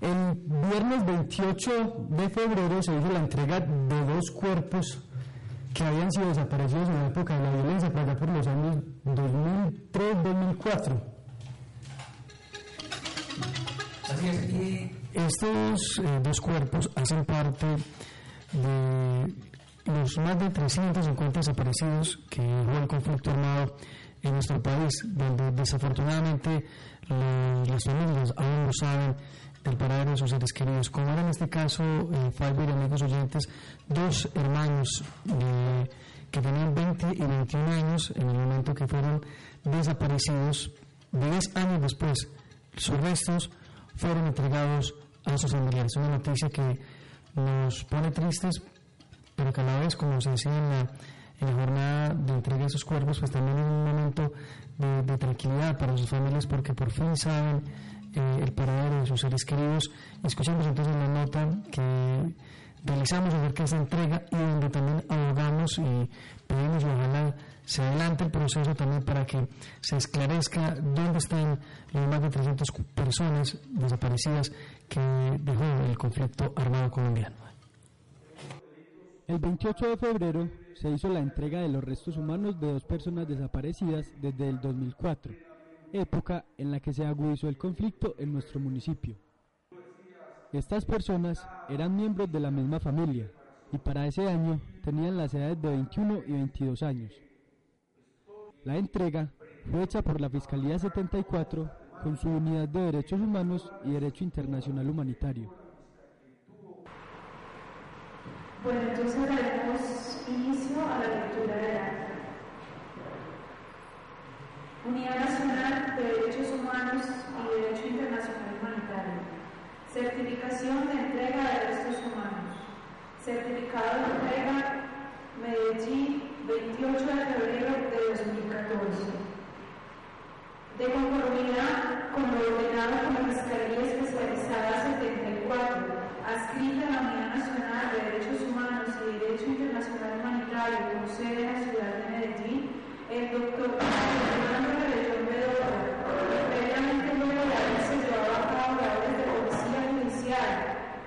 [SPEAKER 1] el viernes 28 de febrero se hizo la entrega de dos cuerpos que habían sido desaparecidos en la época de la violencia, para por los años 2003-2004. Así es. Estos eh, dos cuerpos hacen parte de los más de 350 desaparecidos que dejó el conflicto armado en nuestro país, donde desafortunadamente las familias aún no saben del paradero de sus seres queridos. Como era en este caso, eh, y amigos oyentes, dos hermanos eh, que tenían 20 y 21 años en el momento que fueron desaparecidos, 10 años después, sus restos fueron entregados a sus familiares. Una noticia que nos pone tristes pero que a la vez, como se decía en la, jornada de entrega de esos cuerpos, pues también es un momento de, tranquilidad para sus familias porque por fin saben eh, el paradero de sus seres queridos. Escuchamos entonces la nota que realizamos acerca de esta entrega y donde también abogamos y pedimos ojalá se adelante el proceso también para que se esclarezca dónde están las más de 300 personas desaparecidas que dejó el conflicto armado colombiano.
[SPEAKER 19] El 28 de febrero se hizo la entrega de los restos humanos de dos personas desaparecidas desde el 2004, época en la que se agudizó el conflicto en nuestro municipio. Estas personas eran miembros de la misma familia y para ese año tenían las edades de 21 y 22 años. La entrega fue hecha por la Fiscalía 74 con su Unidad de Derechos Humanos y Derecho Internacional Humanitario.
[SPEAKER 21] Bueno, entonces daremos inicio a la lectura del acta. Unidad Nacional de Derechos Humanos y Derecho Internacional Humanitario. Certificación de entrega de restos humanos. Certificado de entrega Medellín, 28 de febrero de 2014. De conformidad con lo ordenado por la Fiscalía Especializada 74 adscrita a la Unidad Nacional de Derechos Humanos y Derecho Internacional Humanitario con sede en la ciudad de Medellín, el doctor Fernando Rebellón Bedora, previamente luego de haberse llevado a cabo labores de policía judicial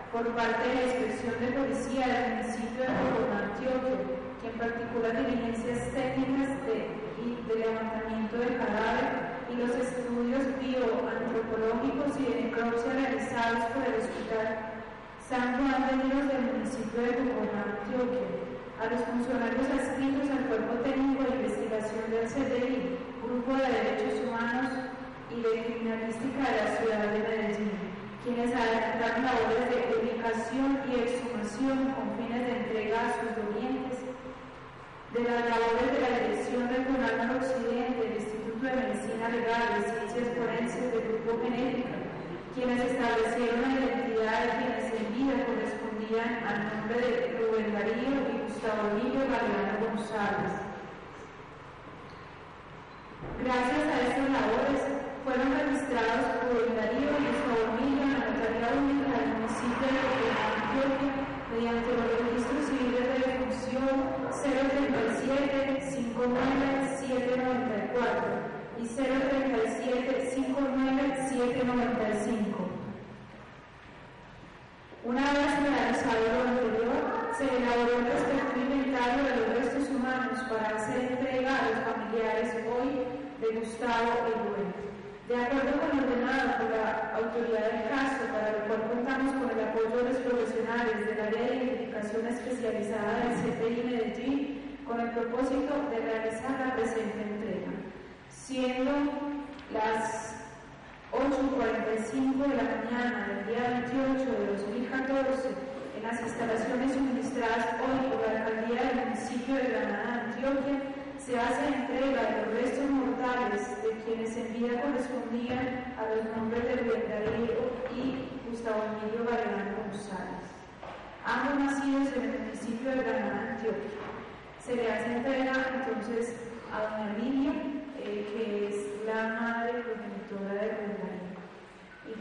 [SPEAKER 21] por parte de la Inspección de Policía del municipio de Bogotá, Antioquia, que en particular diligencias técnicas de, de levantamiento de cadáver y los estudios bioantropológicos y de necropsia realizados por el Hospital San Juan de Dios del municipio de Bogotá, Antioquia, a los funcionarios adscritos al Cuerpo Técnico de Investigación del CDI, Grupo de Derechos Humanos, y de Criminalística de la ciudad de Medellín, quienes adelantaron labores de ubicación y exhumación con fines de entrega a sus dolientes, de las labores de la Dirección Regional Noroccidente del Instituto de Medicina Legal y Ciencias Forenses del Grupo Genética, quienes establecieron la de quienes en vida correspondían al nombre de Rubén Darío y Gustavo Emilio Galeano González. Gracias a estas labores fueron registrados Rubén Darío y Gustavo Emilio en la Notaría Única del municipio de Antioquia mediante los registros civiles de defunción 037 59 794 y 037 59 795. Una vez realizado lo anterior, se elaboró el respectivo inventario de los restos humanos para hacer entrega a los familiares hoy de Gustavo Rubén. De acuerdo con lo ordenado por la autoridad del caso, para lo cual contamos con el apoyo de los profesionales del área de identificación especializada del CTI Medellín, con el propósito de realizar la presente entrega, siendo las 8.45 de la mañana del día 28 de 2014 en las instalaciones suministradas hoy por la alcaldía del municipio de Granada, Antioquia, se hace entrega de los restos mortales de quienes en vida correspondían a los nombres de Rubén y Gustavo Emilio Barragán González, ambos nacidos en el municipio de Granada, Antioquia. Se le hace entrega entonces a doña Lidia, eh, que es la madre de Rubén Darío y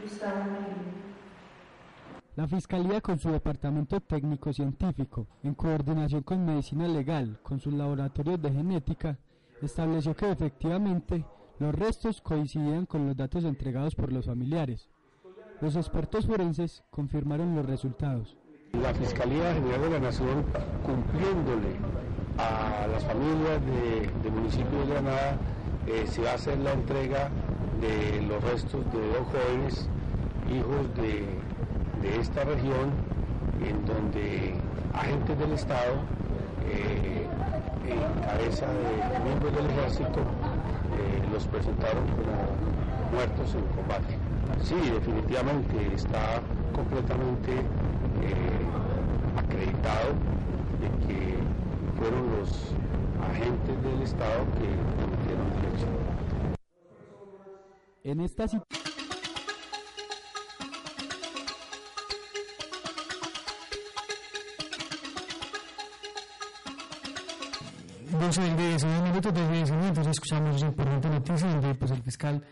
[SPEAKER 21] Gustavo Emilio.
[SPEAKER 1] La Fiscalía, con su departamento técnico-científico, en coordinación con Medicina Legal, con sus laboratorios de genética, estableció que efectivamente los restos coincidían con los datos entregados por los familiares. Los expertos forenses confirmaron los resultados.
[SPEAKER 22] La Fiscalía General de la Nación, cumpliéndole a las familias de, del municipio de Granada, eh, se va a hacer la entrega de los restos de dos jóvenes, hijos de, de esta región, en donde agentes del Estado, eh, en cabeza de miembros del ejército, eh, los presentaron como muertos en combate. Sí, definitivamente está completamente eh, acreditado de que fueron los agentes del Estado que cometieron el hecho.
[SPEAKER 1] En esta situación 12 del día, 19 minutos, 2 19, entonces escuchamos esa importante noticia donde pues, el fiscal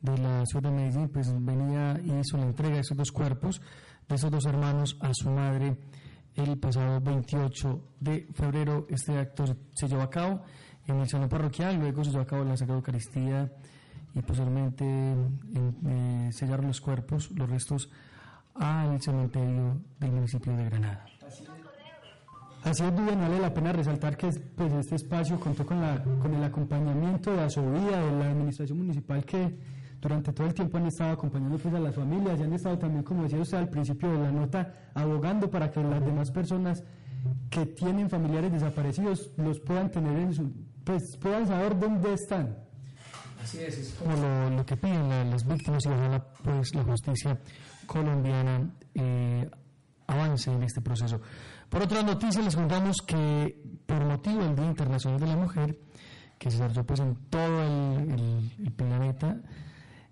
[SPEAKER 1] de la ciudad de Medellín pues, venía y hizo la entrega de esos dos cuerpos, de esos dos hermanos, a su madre el pasado 28 de febrero. Este acto se llevó a cabo en el salón parroquial, luego se llevó a cabo la Sagrada Eucaristía y posteriormente en, eh, sellaron los cuerpos, los restos al cementerio del municipio de Granada. Así es, Vivian, vale la pena resaltar que pues, este espacio contó con, la, con el acompañamiento de Asovía, de la administración municipal que durante todo el tiempo han estado acompañando pues, a las familias y han estado también, como decía usted al principio de la nota, abogando para que las demás personas que tienen familiares desaparecidos los puedan tener en su, pues puedan saber dónde están.
[SPEAKER 2] Así es, es
[SPEAKER 1] como lo, lo que piden la- las víctimas y ojalá pues la justicia colombiana eh, avance en este proceso. Por otra noticia les contamos que por motivo del Día Internacional de la Mujer, que se celebró pues en todo el, planeta,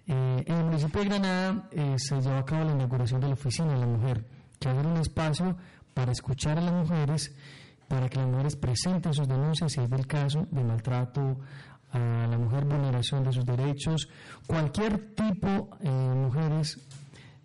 [SPEAKER 1] eh, en el municipio de Granada eh, se llevó a cabo la inauguración de la Oficina de la Mujer, que va a ser un espacio para escuchar a las mujeres, para que las mujeres presenten sus denuncias si es del caso de maltrato a la mujer, vulneración de sus derechos, cualquier tipo eh, mujeres,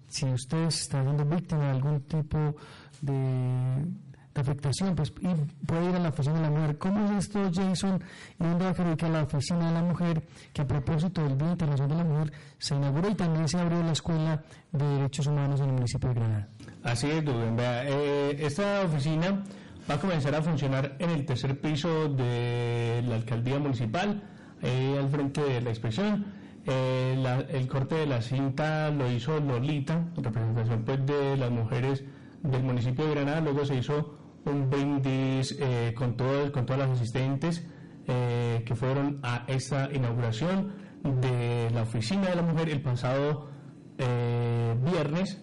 [SPEAKER 1] si usted está siendo víctima de algún tipo de, de afectación, pues y puede ir a la oficina de la mujer. ¿Cómo es esto, Jason? ¿Y querer que a la oficina de la mujer, que a propósito del Día Internacional de la Mujer, se inauguró y también se abrió la Escuela de Derechos Humanos en el municipio de Granada?
[SPEAKER 2] Así es, Rubén. Eh, esta oficina va a comenzar a funcionar en el tercer piso de la alcaldía municipal, ahí al frente de la inspección. Eh, la- el corte de la cinta lo hizo Lolita, en representación pues de las mujeres del municipio de Granada. Luego se hizo un brindis eh, con, todo- con todas las asistentes eh, que fueron a esta inauguración. de la Oficina de la Mujer el pasado eh, viernes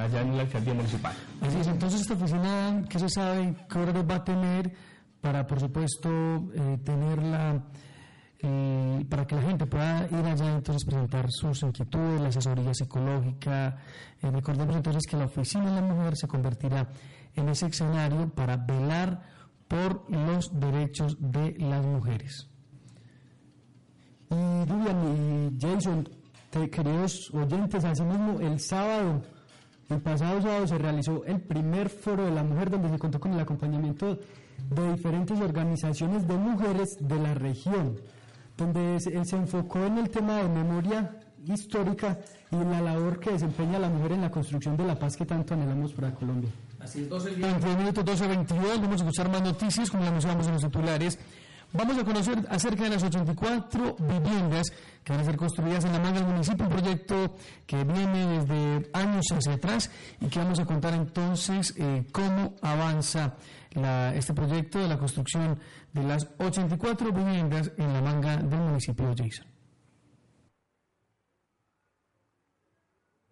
[SPEAKER 2] allá en la alcaldía municipal.
[SPEAKER 1] Así es, entonces esta oficina, ¿qué se sabe? ¿Qué horarios va a tener para, por supuesto, eh, tenerla, eh, para que la gente pueda ir allá entonces presentar sus inquietudes, la asesoría psicológica? Eh, recordemos entonces que la oficina de la mujer se convertirá en ese escenario para velar por los derechos de las mujeres.
[SPEAKER 10] Y Vivian y Jason, queridos oyentes, asimismo el sábado, el pasado sábado se realizó el primer foro de la mujer donde se contó con el acompañamiento de diferentes organizaciones de mujeres de la región, donde se, se enfocó en el tema de memoria histórica y la labor que desempeña la mujer en la construcción de la paz que tanto anhelamos para Colombia.
[SPEAKER 1] Así es, 12 22 minutos, 12 22. Vamos a escuchar más noticias, como anunciamos en los titulares. Vamos a conocer acerca de las 84 viviendas que van a ser construidas en la manga del municipio, un proyecto que viene desde años hacia atrás y que vamos a contar entonces eh, cómo avanza la- este proyecto de la construcción de las 84 viviendas en la manga del municipio de Jason.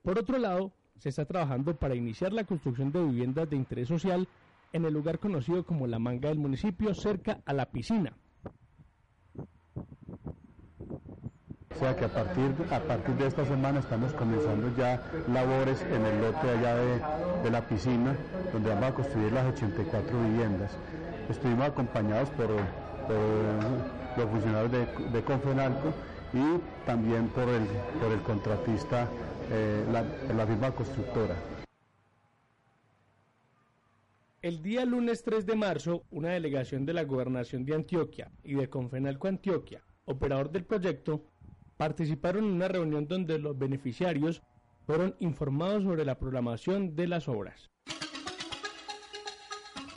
[SPEAKER 19] Por otro lado, se está trabajando para iniciar la construcción de viviendas de interés social en el lugar conocido como la manga del municipio, cerca a la piscina.
[SPEAKER 22] O sea que a partir, a partir de esta semana estamos comenzando ya labores en el lote allá de, de la piscina, donde vamos a construir las 84 viviendas. Estuvimos acompañados por, por los funcionarios de, de Confenalco y también por el, por el contratista, eh, la, la firma constructora.
[SPEAKER 19] El día lunes 3 de marzo, una delegación de la Gobernación de Antioquia y de Confenalco Antioquia, operador del proyecto, participaron en una reunión donde los beneficiarios fueron informados sobre la programación de las obras.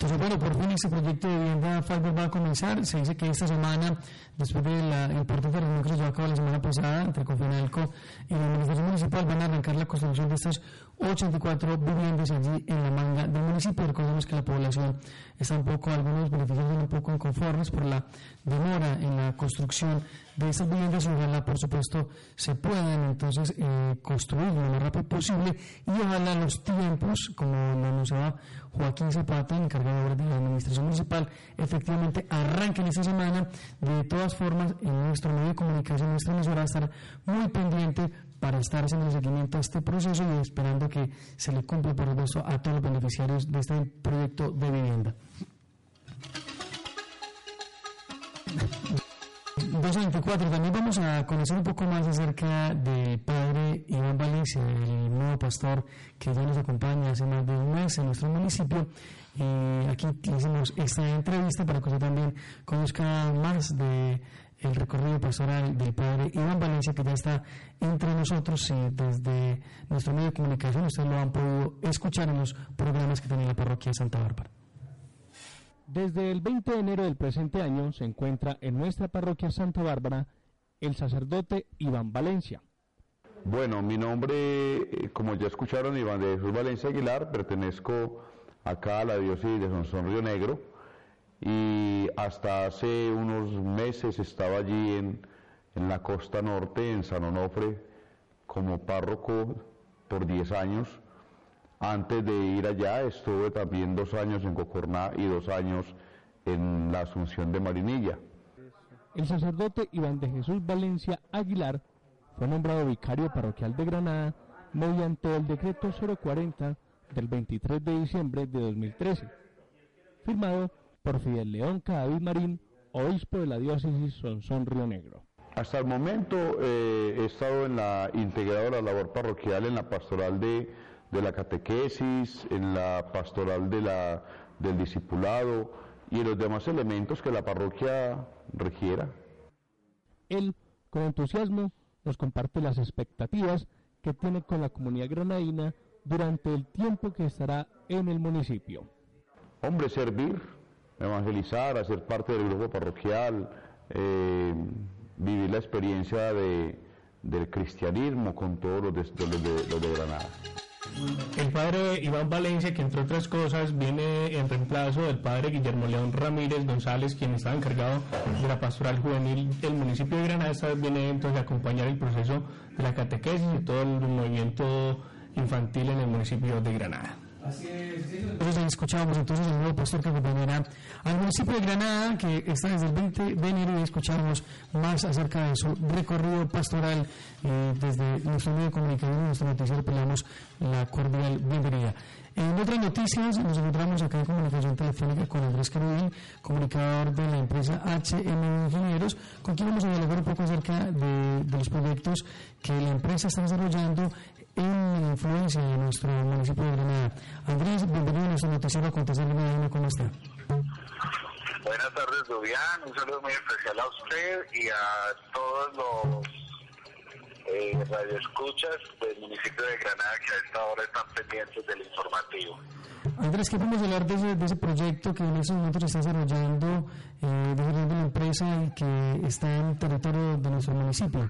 [SPEAKER 1] Entonces, bueno, por fin ese proyecto de vivienda Fiber va a comenzar. Se dice que esta semana, después de la importante reunión que se llevó a cabo la semana pasada entre Confenalco y la Administración Municipal, van a arrancar la construcción de estas 84 viviendas allí en la manga del municipio. Recordemos que la población está un poco, algunos beneficiarios un poco inconformes por la demora en la construcción de estas viviendas ojalá, por supuesto, se puedan entonces eh, construir lo más rápido posible y ojalá los tiempos, como lo anunciaba Joaquín Zapata, encargado de la administración municipal, efectivamente arranquen esta semana. De todas formas, en nuestro medio de comunicación, nuestra emisora va a estar muy pendiente para estar haciendo seguimiento a este proceso y esperando que se le cumpla, por supuesto, a todos los beneficiarios de este proyecto de vivienda. 224. También vamos a conocer un poco más acerca del padre Iván Valencia, el nuevo pastor que ya nos acompaña hace más de un mes en nuestro municipio. Y aquí le hicimos esta entrevista para que usted también conozca más de el recorrido pastoral del padre Iván Valencia, que ya está entre nosotros y desde nuestro medio de comunicación ustedes lo han podido escuchar en los programas que tiene la parroquia de Santa Bárbara.
[SPEAKER 19] Desde el 20 de enero del presente año se encuentra en nuestra parroquia Santa Bárbara el sacerdote Iván Valencia.
[SPEAKER 23] Bueno, mi nombre, eh, como ya escucharon, Iván de Jesús Valencia Aguilar, pertenezco acá a la diócesis de Sonsón Río Negro y hasta hace unos meses estaba allí en, en la costa norte, en San Onofre, como párroco por 10 años. Antes de ir allá estuve también dos años en Cocorná y dos años en la Asunción de Marinilla.
[SPEAKER 19] El sacerdote Iván de Jesús Valencia Aguilar fue nombrado vicario parroquial de Granada mediante el decreto 040 del 23 de diciembre de 2013, firmado por Fidel León Cadavid Marín, obispo de la diócesis Sonsón Río Negro.
[SPEAKER 23] Hasta el momento eh, he estado en la integrado la labor parroquial en la pastoral de, de la catequesis, en la pastoral de la, del discipulado y en los demás elementos que la parroquia requiera.
[SPEAKER 19] Él, con entusiasmo, nos comparte las expectativas que tiene con la comunidad granadina durante el tiempo que estará en el municipio.
[SPEAKER 23] Hombre, servir, evangelizar, hacer parte del grupo parroquial, eh, vivir la experiencia de, del cristianismo con todos los de, los de, Granada.
[SPEAKER 2] El padre Iván Valencia, que entre otras cosas viene en reemplazo del padre Guillermo León Ramírez González, quien estaba encargado de la pastoral juvenil del municipio de Granada, esta vez viene entonces a acompañar el proceso de la catequesis y todo el movimiento infantil en el municipio de Granada.
[SPEAKER 1] Así es, Entonces escuchábamos entonces el nuevo pastor que acompañará al municipio de Granada, que está desde el 20 de enero y escuchamos más acerca de su recorrido pastoral eh, desde nuestro medio de comunicación, nuestro noticiero, damos la cordial bienvenida. En otras noticias, nos encontramos acá en comunicación telefónica con Andrés Carudín, comunicador de la empresa HM Ingenieros, con quien vamos a dialogar un poco acerca de los proyectos que la empresa está desarrollando en la influencia de nuestro municipio de Granada. Andrés, bienvenido a nuestro noticiero Acontecer Granada, ¿cómo está?
[SPEAKER 24] Buenas tardes, Dubián. Un saludo muy especial a usted y a todos los eh, radioescuchas del municipio de Granada que a esta hora están pendientes del informativo.
[SPEAKER 1] Andrés, ¿qué podemos hablar de ese, de ese proyecto que en estos momentos se está desarrollando, eh, desarrollando la empresa y que está en territorio de nuestro municipio?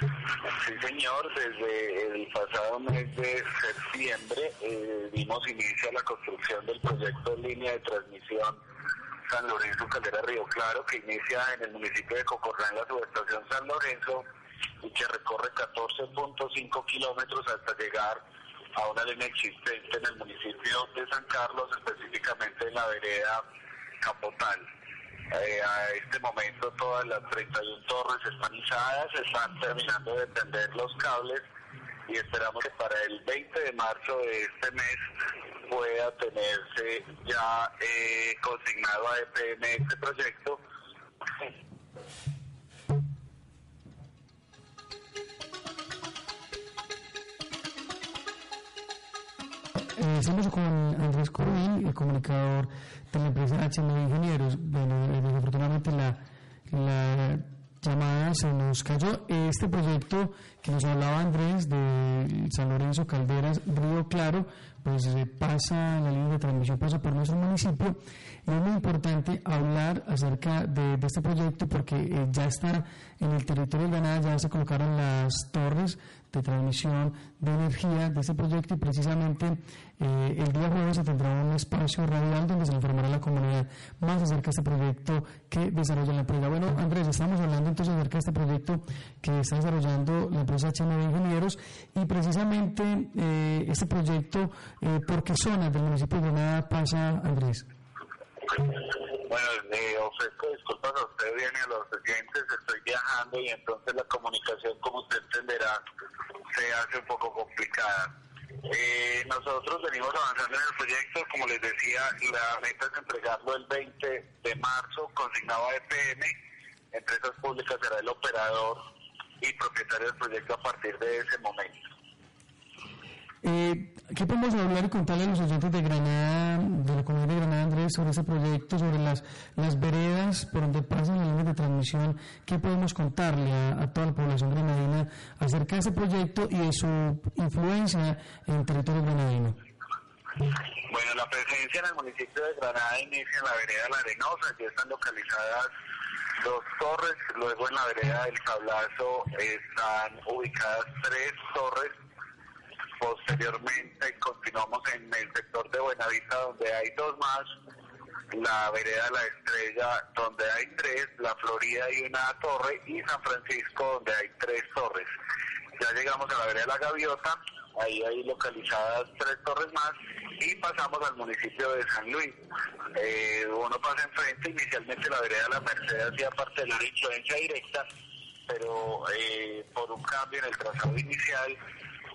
[SPEAKER 24] Sí, señor, desde el pasado mes de septiembre eh, dimos inicio a la construcción del proyecto de línea de transmisión San Lorenzo Caldera Río Claro, que inicia en el municipio de Cocorrán, la subestación San Lorenzo, y que recorre 14.5 kilómetros hasta llegar a una línea existente en el municipio de San Carlos, específicamente en la vereda Capotal. Eh, a este momento todas las 31 torres están izadas, están terminando de tender los cables y esperamos que para el 20 de marzo de este mes pueda tenerse ya eh, consignado a EPM este proyecto.
[SPEAKER 1] Eh, estamos con Andrés Corrín, el comunicador de la empresa HM Ingenieros. Bueno, eh, desafortunadamente la, la llamada se nos cayó. Este proyecto que nos hablaba Andrés de San Lorenzo Calderas, Río Claro, pues se pasa, la línea de transmisión pasa por nuestro municipio. Es muy importante hablar acerca de, de este proyecto porque eh, ya está en el territorio de Granada, ya se colocaron las torres de transmisión de energía de este proyecto y precisamente eh, el día jueves se tendrá un espacio radial donde se informará a la comunidad más acerca de este proyecto que desarrolla la empresa. Bueno, Andrés, estamos hablando entonces acerca de este proyecto que está desarrollando la empresa HMB Ingenieros y precisamente eh, este proyecto, eh, ¿por qué zonas del municipio de Granada pasa, Andrés?
[SPEAKER 24] Bueno, le ofrezco disculpas a usted bien y a los oyentes, estoy viajando y entonces la comunicación, como usted entenderá, se hace un poco complicada. Eh, nosotros venimos avanzando en el proyecto, como les decía, la meta es entregarlo el 20 de marzo, consignado a EPM, Empresas Públicas será el operador y propietario del proyecto a partir de ese momento.
[SPEAKER 1] Eh, ¿Qué podemos hablar y contarle a los oyentes de Granada, de la comunidad de Granada, Andrés, sobre ese proyecto, sobre las, las veredas por donde pasan las líneas de transmisión? ¿Qué podemos contarle a, toda la población granadina acerca de ese proyecto y de su influencia en el territorio granadino?
[SPEAKER 24] Bueno, la presencia en el municipio de Granada inicia en la vereda La Arenosa, aquí están localizadas dos torres, luego en la vereda del Sablazo están ubicadas tres torres Posteriormente continuamos en el sector de Buenavista donde hay dos más, la vereda La Estrella donde hay tres, la Florida y una torre y San Francisco donde hay tres torres. Ya llegamos a la vereda La Gaviota, ahí hay localizadas tres torres más y pasamos al municipio de San Luis. Eh, uno pasa enfrente, inicialmente la vereda La Merced hacía parte de la influencia directa, pero eh, por un cambio en el trazado inicial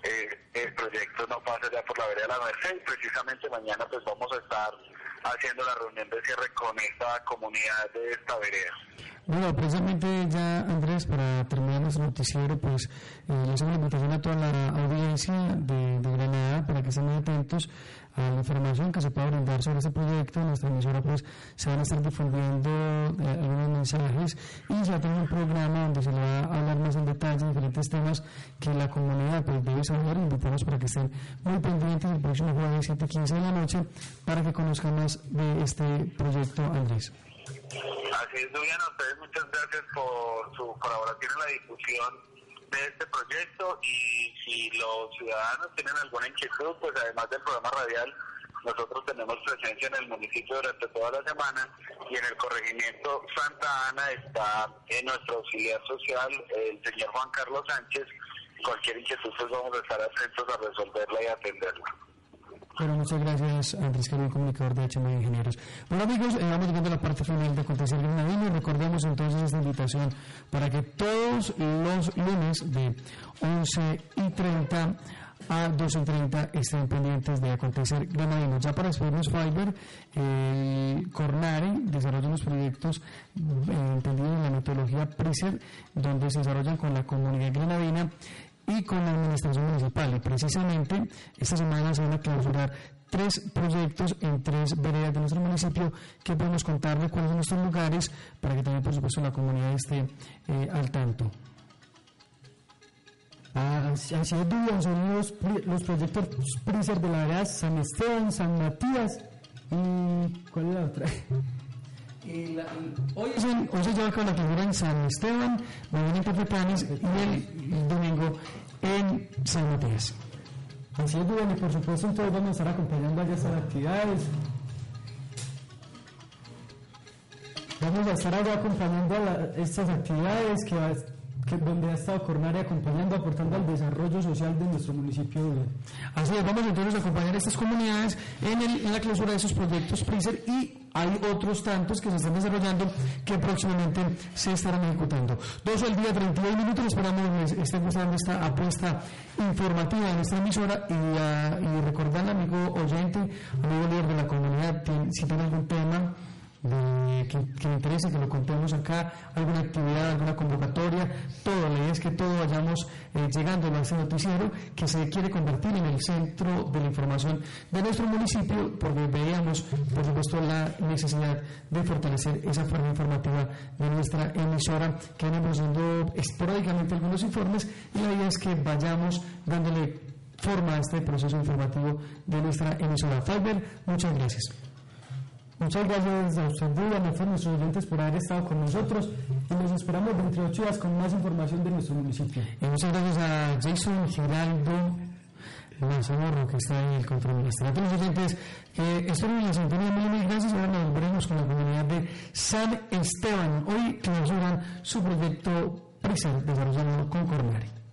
[SPEAKER 24] eh, el proyecto no pasa ya por la vereda de la Merced y precisamente mañana pues vamos a estar haciendo la reunión de cierre con esta comunidad de esta vereda.
[SPEAKER 1] Bueno, precisamente ya Andrés, para terminar nuestro noticiero, pues eh, les hago una invitación a toda la audiencia de, de Granada para que estén muy atentos a la información que se pueda brindar sobre este proyecto. En nuestra emisora pues se van a estar difundiendo eh, algunos mensajes y se va a tener un programa donde se le va a hablar más en detalle diferentes temas que la comunidad pues debe saber. Invitamos para que estén muy pendientes el próximo jueves 7.15 de la noche para que conozcan más de este proyecto, Andrés.
[SPEAKER 24] Así es, Duyan, a ustedes muchas gracias por su colaboración en la difusión de este proyecto y si los ciudadanos tienen alguna inquietud, pues además del programa radial, nosotros tenemos presencia en el municipio durante toda la semana y en el corregimiento Santa Ana está en nuestro auxiliar social, el señor Juan Carlos Sánchez. Cualquier inquietud, pues vamos a estar atentos a resolverla y atenderla.
[SPEAKER 1] Bueno, muchas gracias, Andrés Carlos, comunicador de HM Ingenieros. Bueno, amigos, eh, vamos llegando a la parte final de Acontecer Granadino. Recordemos entonces esta invitación para que todos los lunes de 11 y 30 a 12 y 30 estén pendientes de Acontecer Granadino. Ya para despedirnos, Fiber, eh, Cornare desarrolla unos proyectos eh, entendidos en la metodología PRISER, donde se desarrollan con la comunidad granadina y con la administración municipal. Y precisamente esta semana se van a clausurar tres proyectos en tres veredas de nuestro municipio que podemos contarle cuáles son nuestros lugares para que también, por supuesto, la comunidad esté eh, al tanto. Ah, así es, son los, los proyectos PRISER de la vereda San Esteban, San Matías y ¿cuál es la otra? hoy, es hoy se lleva con la figura en San Esteban, mañana en y el, domingo en San Matías. Así es, y por supuesto entonces vamos a estar acompañando a estas actividades. Vamos a estar ahora acompañando a estas actividades que va a que, donde ha estado Cornare acompañando, aportando al desarrollo social de nuestro municipio. Así es, vamos entonces a acompañar a estas comunidades en, el, en la clausura de esos proyectos PRISER y hay otros tantos que se están desarrollando que próximamente se estarán ejecutando. Dos al día, 32 minutos, esperamos que estén gustando esta apuesta informativa en esta emisora y, uh, y recordar, amigo oyente, amigo líder de la comunidad, si tiene algún tema, de, que, que, interese que lo contemos acá, alguna actividad, alguna convocatoria, todo, la idea es que todos vayamos eh, llegando a este noticiero que se quiere convertir en el centro de la información de nuestro municipio, porque veíamos, por supuesto, la necesidad de fortalecer esa forma informativa de nuestra emisora, que vamos haciendo esporádicamente algunos informes, y la idea es que vayamos dándole forma a este proceso informativo de nuestra emisora. Fiber, muchas gracias. Muchas gracias a usted, a nuestros oyentes por haber estado con nosotros y nos esperamos dentro de ocho días con más información de nuestro municipio. Y muchas gracias a Jason Giraldo Mazamorro que está en el control A todos los oyentes que estuvieron en la sintonía, mil gracias. Ahora nos volveremos con la comunidad de San Esteban. Hoy clausuran su proyecto PRISER desarrollado con Cornari.